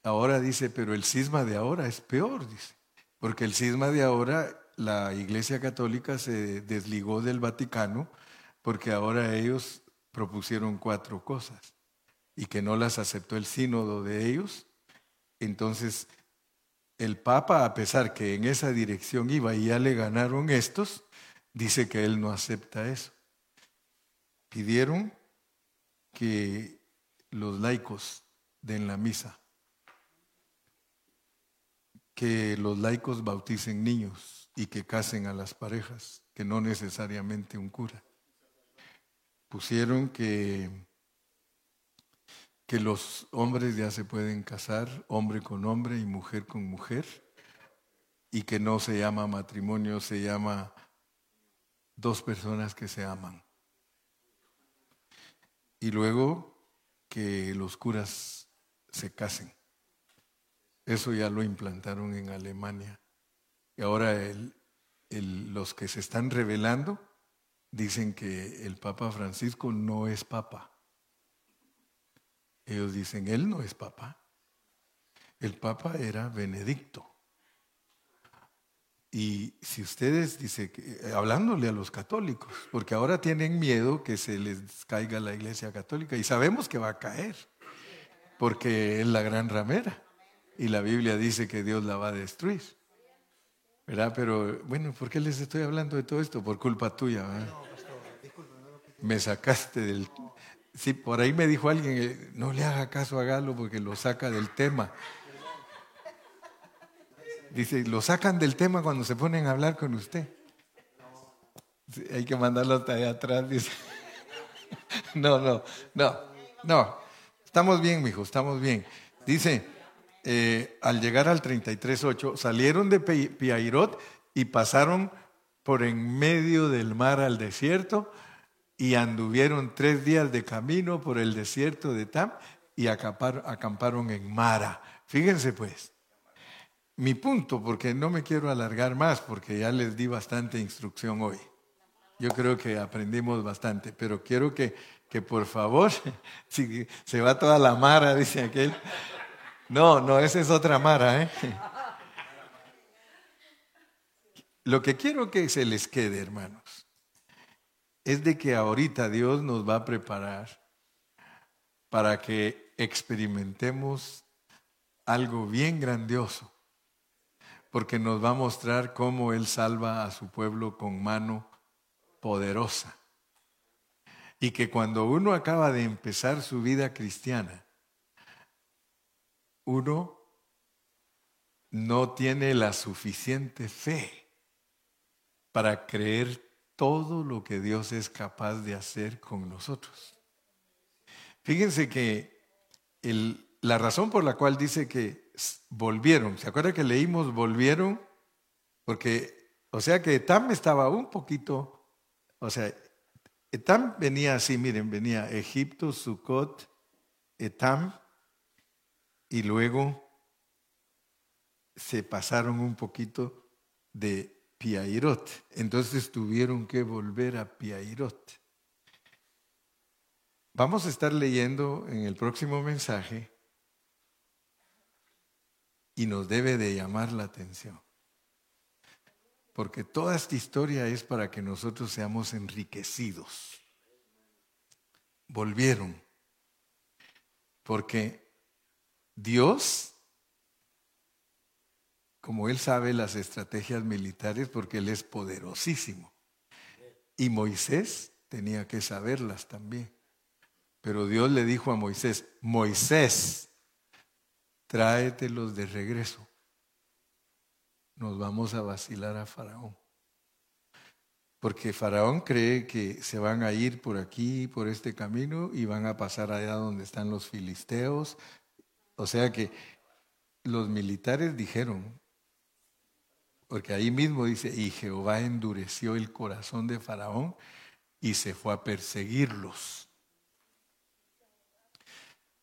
Ahora dice, pero el cisma de ahora es peor, dice. Porque el cisma de ahora, la Iglesia Católica se desligó del Vaticano porque ahora ellos propusieron cuatro cosas y que no las aceptó el sínodo de ellos. Entonces, el Papa, a pesar que en esa dirección iba y ya le ganaron estos, dice que él no acepta eso pidieron que los laicos den la misa, que los laicos bauticen niños y que casen a las parejas, que no necesariamente un cura. Pusieron que, que los hombres ya se pueden casar, hombre con hombre y mujer con mujer, y que no se llama matrimonio, se llama dos personas que se aman. Y luego que los curas se casen. Eso ya lo implantaron en Alemania. Y ahora los que se están revelando dicen que el Papa Francisco no es Papa. Ellos dicen, él no es Papa. El Papa era Benedicto. Y si ustedes, dice, eh, hablándole a los católicos, porque ahora tienen miedo que se les caiga la iglesia católica, y sabemos que va a caer, porque es la gran ramera, y la Biblia dice que Dios la va a destruir. ¿Verdad? Pero bueno, ¿por qué les estoy hablando de todo esto? Por culpa tuya. Me sacaste del... Sí, por ahí me dijo alguien, eh, no le haga caso a Galo porque lo saca del tema. Dice, lo sacan del tema cuando se ponen a hablar con usted. hay que mandarlo hasta allá atrás, dice. No, no, no, no. Estamos bien, mijo, estamos bien. Dice, eh, al llegar al 33.8, salieron de Piairot y pasaron por en medio del mar al desierto y anduvieron tres días de camino por el desierto de Tam y acamparon en Mara. Fíjense pues, mi punto, porque no me quiero alargar más, porque ya les di bastante instrucción hoy. Yo creo que aprendimos bastante, pero quiero que, que por favor, si se va toda la mara, dice aquel. No, no, esa es otra mara. ¿eh? Lo que quiero que se les quede, hermanos, es de que ahorita Dios nos va a preparar para que experimentemos algo bien grandioso porque nos va a mostrar cómo Él salva a su pueblo con mano poderosa. Y que cuando uno acaba de empezar su vida cristiana, uno no tiene la suficiente fe para creer todo lo que Dios es capaz de hacer con nosotros. Fíjense que la razón por la cual dice que volvieron. ¿Se acuerda que leímos volvieron? Porque, o sea que Etam estaba un poquito, o sea, Etam venía así, miren, venía Egipto, Sucot, Etam, y luego se pasaron un poquito de Piairot. Entonces tuvieron que volver a Piairot. Vamos a estar leyendo en el próximo mensaje y nos debe de llamar la atención. Porque toda esta historia es para que nosotros seamos enriquecidos. Volvieron. Porque Dios, como Él sabe las estrategias militares, porque Él es poderosísimo. Y Moisés tenía que saberlas también. Pero Dios le dijo a Moisés, Moisés, tráetelos de regreso. Nos vamos a vacilar a Faraón. Porque Faraón cree que se van a ir por aquí, por este camino, y van a pasar allá donde están los filisteos. O sea que los militares dijeron, porque ahí mismo dice, y Jehová endureció el corazón de Faraón y se fue a perseguirlos.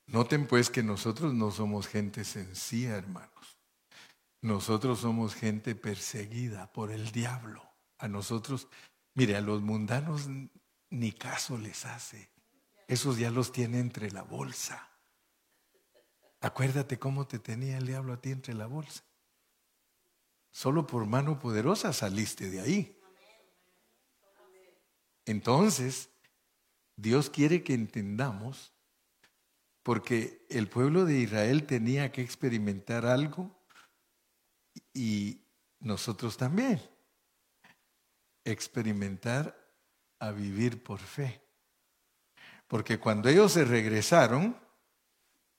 Noten pues que nosotros no somos gente sencilla, hermanos. Nosotros somos gente perseguida por el diablo. A nosotros, mire, a los mundanos ni caso les hace. Esos ya los tiene entre la bolsa. Acuérdate cómo te tenía el diablo a ti entre la bolsa. Solo por mano poderosa saliste de ahí. Entonces, Dios quiere que entendamos porque el pueblo de Israel tenía que experimentar algo y nosotros también. Experimentar a vivir por fe. Porque cuando ellos se regresaron,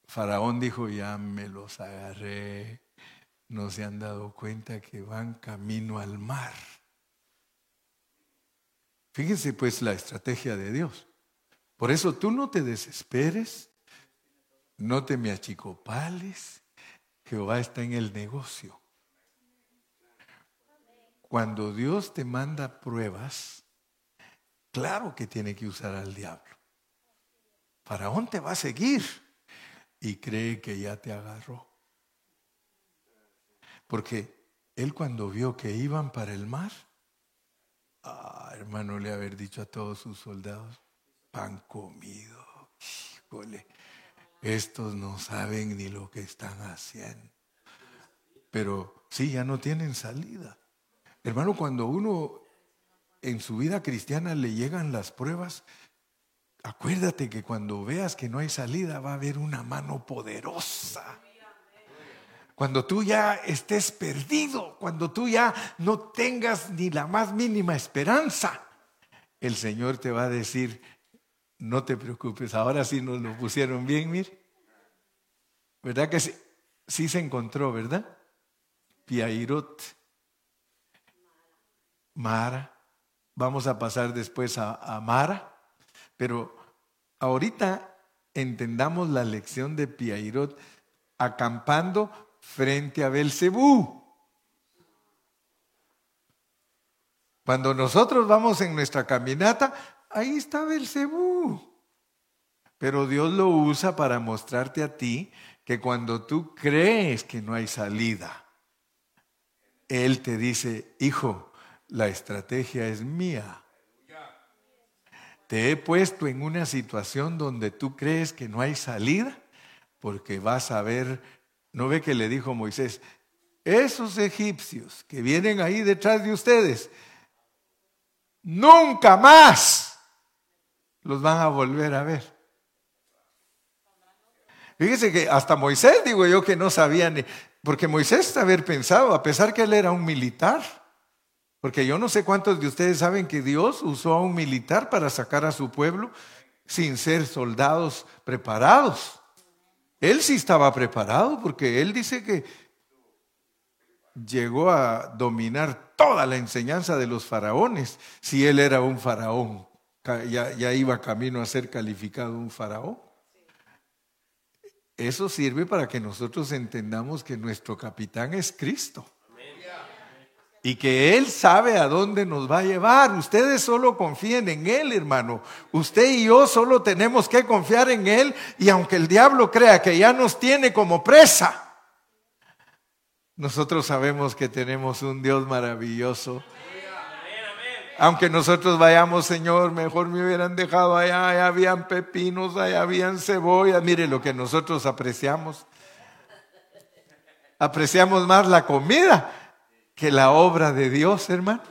Faraón dijo, ya me los agarré, no se han dado cuenta que van camino al mar. Fíjense pues la estrategia de Dios. Por eso tú no te desesperes, no te me achicopales, Jehová está en el negocio. Cuando Dios te manda pruebas, claro que tiene que usar al diablo. Faraón te va a seguir y cree que ya te agarró. Porque él cuando vio que iban para el mar, ah, hermano, le haber dicho a todos sus soldados, pan comido, híjole, estos no saben ni lo que están haciendo. Pero sí, ya no tienen salida. Hermano, cuando uno en su vida cristiana le llegan las pruebas, acuérdate que cuando veas que no hay salida va a haber una mano poderosa. Cuando tú ya estés perdido, cuando tú ya no tengas ni la más mínima esperanza, el Señor te va a decir, no te preocupes, ahora sí nos lo pusieron bien, mir. ¿Verdad que sí? Sí se encontró, ¿verdad? Piairot, Mara. Vamos a pasar después a, Mara, pero ahorita entendamos la lección de Piairot acampando frente a Belcebú. Cuando nosotros vamos en nuestra caminata, ahí está Belcebú. Pero Dios lo usa para mostrarte a ti que cuando tú crees que no hay salida, Él te dice, hijo, la estrategia es mía. Te he puesto en una situación donde tú crees que no hay salida, porque vas a ver, no ve que le dijo Moisés, esos egipcios que vienen ahí detrás de ustedes, nunca más los van a volver a ver. Fíjese que hasta Moisés, digo yo, que no sabía ni, porque Moisés haber pensado, a pesar que él era un militar, porque yo no sé cuántos de ustedes saben que Dios usó a un militar para sacar a su pueblo sin ser soldados preparados. Él sí estaba preparado porque él dice que llegó a dominar toda la enseñanza de los faraones. Si él era un faraón, ya, ya iba camino a ser calificado un faraón. Eso sirve para que nosotros entendamos que nuestro capitán es Cristo y que Él sabe a dónde nos va a llevar. Ustedes solo confíen en Él, hermano. Usted y yo solo tenemos que confiar en Él y aunque el diablo crea que ya nos tiene como presa, nosotros sabemos que tenemos un Dios maravilloso. Aunque nosotros vayamos, Señor, mejor me hubieran dejado allá, allá habían pepinos, allá habían cebollas. Mire lo que nosotros apreciamos. Apreciamos más la comida que la obra de Dios, hermano.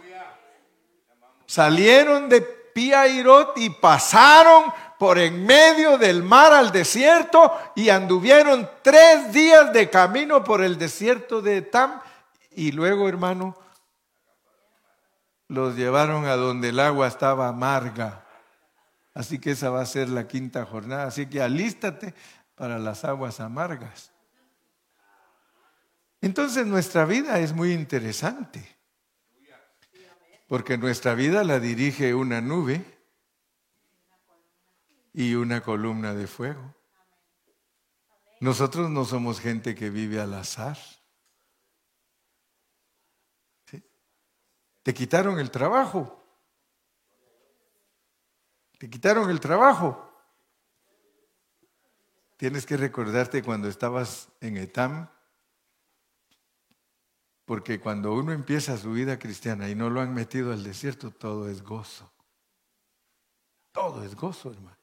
Salieron de Piairot y pasaron por en medio del mar al desierto y anduvieron tres días de camino por el desierto de Etam y luego, hermano, los llevaron a donde el agua estaba amarga. Así que esa va a ser la quinta jornada. Así que alístate para las aguas amargas. Entonces nuestra vida es muy interesante, porque nuestra vida la dirige una nube y una columna de fuego. Nosotros no somos gente que vive al azar. Te quitaron el trabajo. Te quitaron el trabajo. Tienes que recordarte cuando estabas en Etam, porque cuando uno empieza su vida cristiana y no lo han metido al desierto, todo es gozo. Todo es gozo, hermano.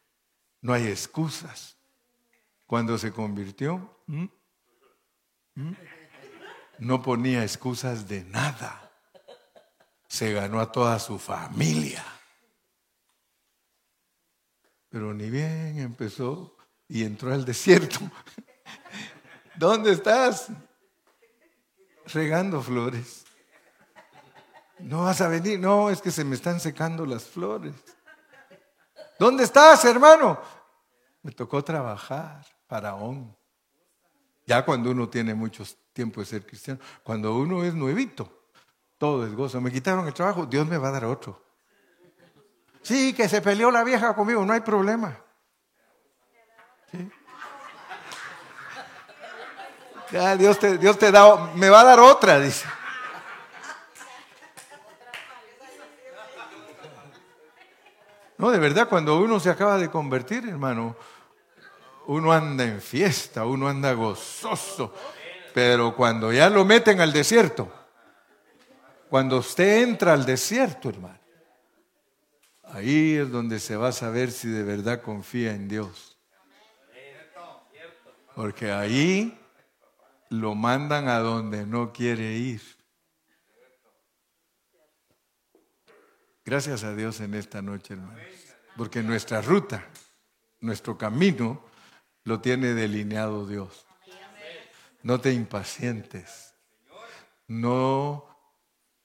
No hay excusas. Cuando se convirtió, no ponía excusas de nada. Se ganó a toda su familia. Pero ni bien empezó y entró al desierto. ¿Dónde estás? Regando flores. No vas a venir, no, es que se me están secando las flores. ¿Dónde estás, hermano? Me tocó trabajar, faraón. Ya cuando uno tiene mucho tiempo de ser cristiano, cuando uno es nuevito, todo es gozo. Me quitaron el trabajo, Dios me va a dar otro. Sí, que se peleó la vieja conmigo, no hay problema. Dios te, Dios te da, me va a dar otra, dice. No, de verdad, cuando uno se acaba de convertir, hermano, uno anda en fiesta, uno anda gozoso. Pero cuando ya lo meten al desierto, cuando usted entra al desierto, hermano, ahí es donde se va a saber si de verdad confía en Dios. Porque ahí lo mandan a donde no quiere ir. Gracias a Dios en esta noche, hermanos. Porque nuestra ruta, nuestro camino, lo tiene delineado Dios. No te impacientes. No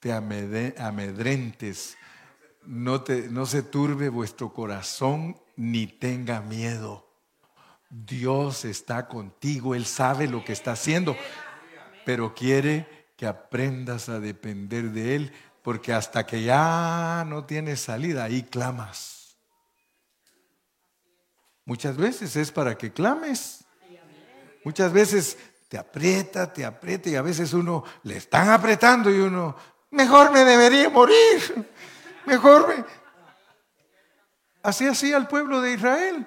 te amedrentes. No, no se turbe vuestro corazón ni tenga miedo. Dios está contigo, Él sabe lo que está haciendo, pero quiere que aprendas a depender de Él, porque hasta que ya no tienes salida, ahí clamas. Muchas veces es para que clames. Muchas veces te aprieta, te aprieta y a veces uno le están apretando y uno, mejor me debería morir, mejor me... Así hacía el pueblo de Israel.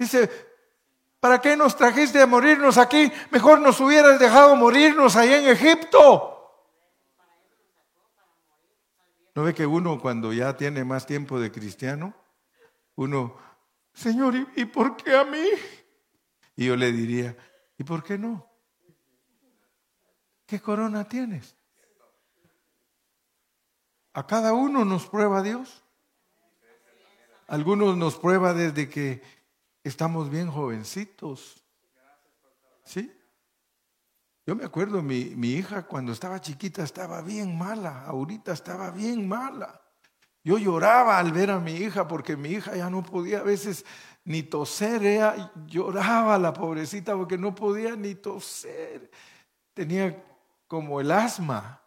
Dice, ¿para qué nos trajiste a morirnos aquí? Mejor nos hubieras dejado morirnos allá en Egipto. ¿No ve que uno cuando ya tiene más tiempo de cristiano, uno, Señor, ¿y, por qué a mí? Y yo le diría, ¿y por qué no? ¿Qué corona tienes? A cada uno nos prueba Dios. Algunos nos prueba desde que estamos bien jovencitos. ¿Sí? Yo me acuerdo, mi, mi, hija cuando estaba chiquita estaba bien mala, ahorita estaba bien mala. Yo lloraba al ver a mi hija porque mi hija ya no podía a veces ni toser, ella lloraba la pobrecita porque no podía ni toser. Tenía como el asma.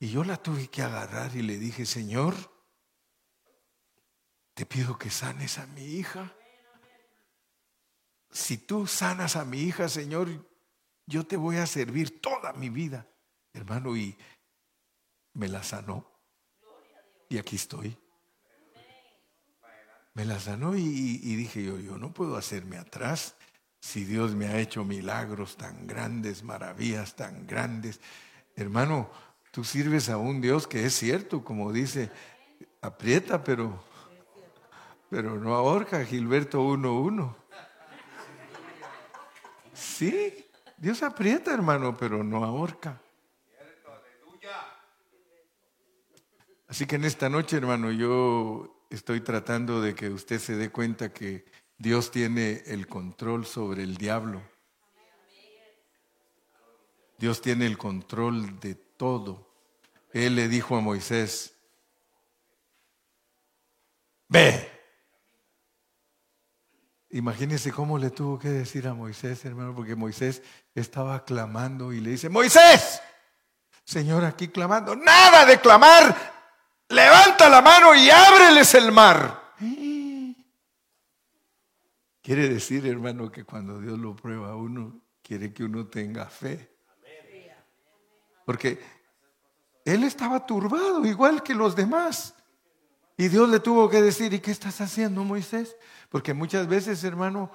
Y yo la tuve que agarrar y le dije, Señor, te pido que sanes a mi hija. Si tú sanas a mi hija, Señor, yo te voy a servir toda mi vida, hermano, y me la sanó. Y aquí estoy. Me la sanó y, y, dije yo, yo no puedo hacerme atrás si Dios me ha hecho milagros tan grandes, maravillas tan grandes. Hermano, tú sirves a un Dios que es cierto, como dice, aprieta, pero pero no ahorca, Gilberto 1.1. Sí, Dios aprieta, hermano, pero no ahorca. Así que en esta noche, hermano, yo estoy tratando de que usted se dé cuenta que Dios tiene el control sobre el diablo. Dios tiene el control de todo. Él le dijo a Moisés, ve, Imagínense cómo le tuvo que decir a Moisés, hermano, porque Moisés estaba clamando y le dice, Moisés, Señor, aquí clamando, nada de clamar, levanta la mano y ábreles el mar. Quiere decir, hermano, que cuando Dios lo prueba a uno, quiere que uno tenga fe. Porque él estaba turbado, igual que los demás. Y Dios le tuvo que decir, ¿y qué estás haciendo, Moisés? Porque muchas veces, hermano,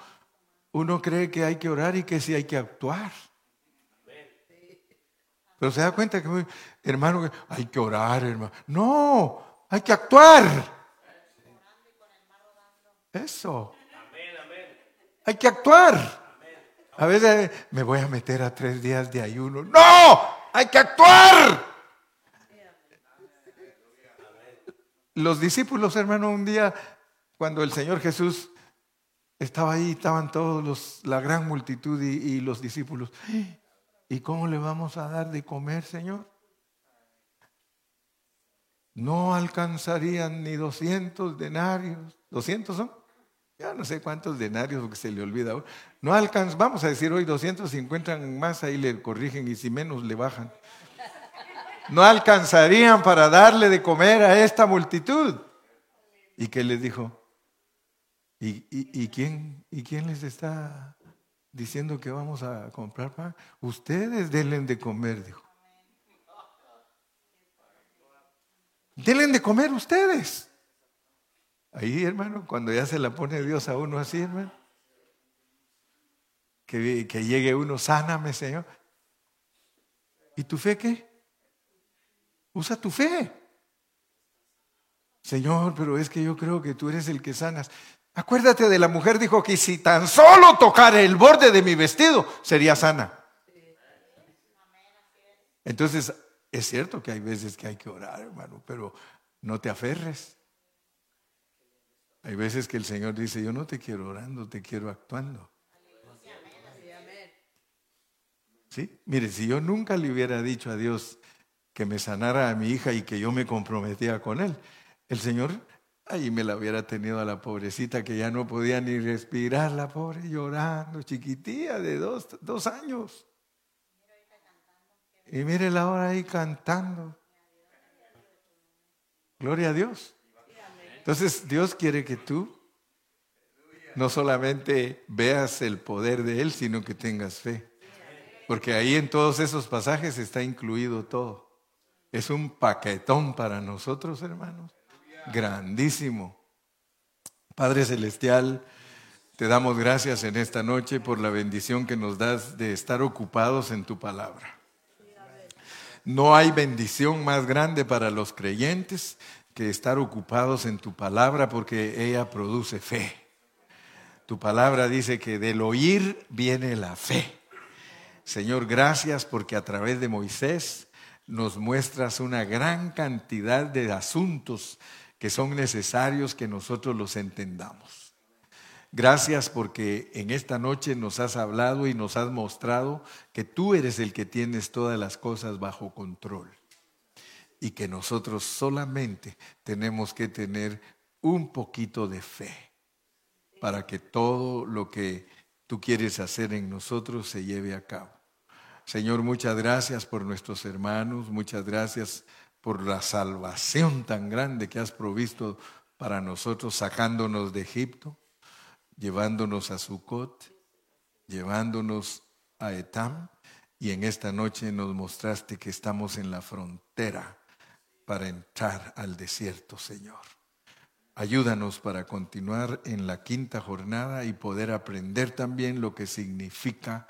uno cree que hay que orar y que sí hay que actuar. Pero se da cuenta que, hermano, hay que orar, hermano. No, hay que actuar. Eso. Hay que actuar. A veces me voy a meter a tres días de ayuno. No, hay que actuar. Los discípulos, hermano, un día cuando el Señor Jesús estaba ahí, estaban todos los, la gran multitud y, los discípulos. ¿Y cómo le vamos a dar de comer, Señor? No alcanzarían ni 200 denarios. ¿200 son? Ya no sé cuántos denarios porque se le olvida. No alcanzan, vamos a decir hoy 250 más, ahí le corrigen y si menos le bajan. No alcanzarían para darle de comer a esta multitud. ¿Y qué les dijo? ¿Y, quién, ¿Y quién les está diciendo que vamos a comprar pan? Ustedes denle de comer, dijo. denle de comer ustedes. Ahí, hermano, cuando ya se la pone Dios a uno así, hermano, que, que llegue uno, sáname, Señor. ¿Y tu fe qué? Usa tu fe. Señor, pero es que yo creo que tú eres el que sanas. Acuérdate de la mujer, dijo que si tan solo tocara el borde de mi vestido, sería sana. Entonces, es cierto que hay veces que hay que orar, hermano, pero no te aferres. Hay veces que el Señor dice, yo no te quiero orando, te quiero actuando. ¿Sí? Mire, si yo nunca le hubiera dicho a Dios que me sanara a mi hija y que yo me comprometía con él, el Señor ahí me la hubiera tenido a la pobrecita que ya no podía ni respirar, la pobre llorando, chiquitía de dos, dos años. Y mire la hora ahí cantando. Gloria a Dios. Entonces Dios quiere que tú no solamente veas el poder de Él, sino que tengas fe. Porque ahí en todos esos pasajes está incluido todo. Es un paquetón para nosotros, hermanos. Grandísimo. Padre Celestial, te damos gracias en esta noche por la bendición que nos das de estar ocupados en tu palabra. No hay bendición más grande para los creyentes que estar ocupados en tu palabra porque ella produce fe. Tu palabra dice que del oír viene la fe. Señor, gracias porque a través de Moisés nos muestras una gran cantidad de asuntos que son necesarios que nosotros los entendamos. Gracias porque en esta noche nos has hablado y nos has mostrado que tú eres el que tienes todas las cosas bajo control y que nosotros solamente tenemos que tener un poquito de fe para que todo lo que tú quieres hacer en nosotros se lleve a cabo. Señor, muchas gracias por nuestros hermanos, muchas gracias por la salvación tan grande que has provisto para nosotros sacándonos de Egipto llevándonos a Sucot, llevándonos a Etam, y en esta noche nos mostraste que estamos en la frontera para entrar al desierto, Señor. Ayúdanos para continuar en la quinta jornada y poder aprender también lo que significa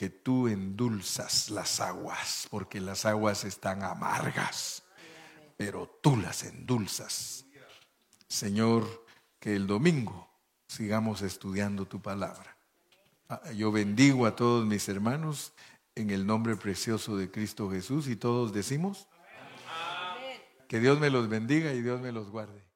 que tú endulzas las aguas, porque las aguas están amargas, pero tú las endulzas. Señor, que el domingo sigamos estudiando tu palabra. Ah, yo bendigo a todos mis hermanos en el nombre precioso de Cristo Jesús y todos decimos que Dios me los bendiga y Dios me los guarde.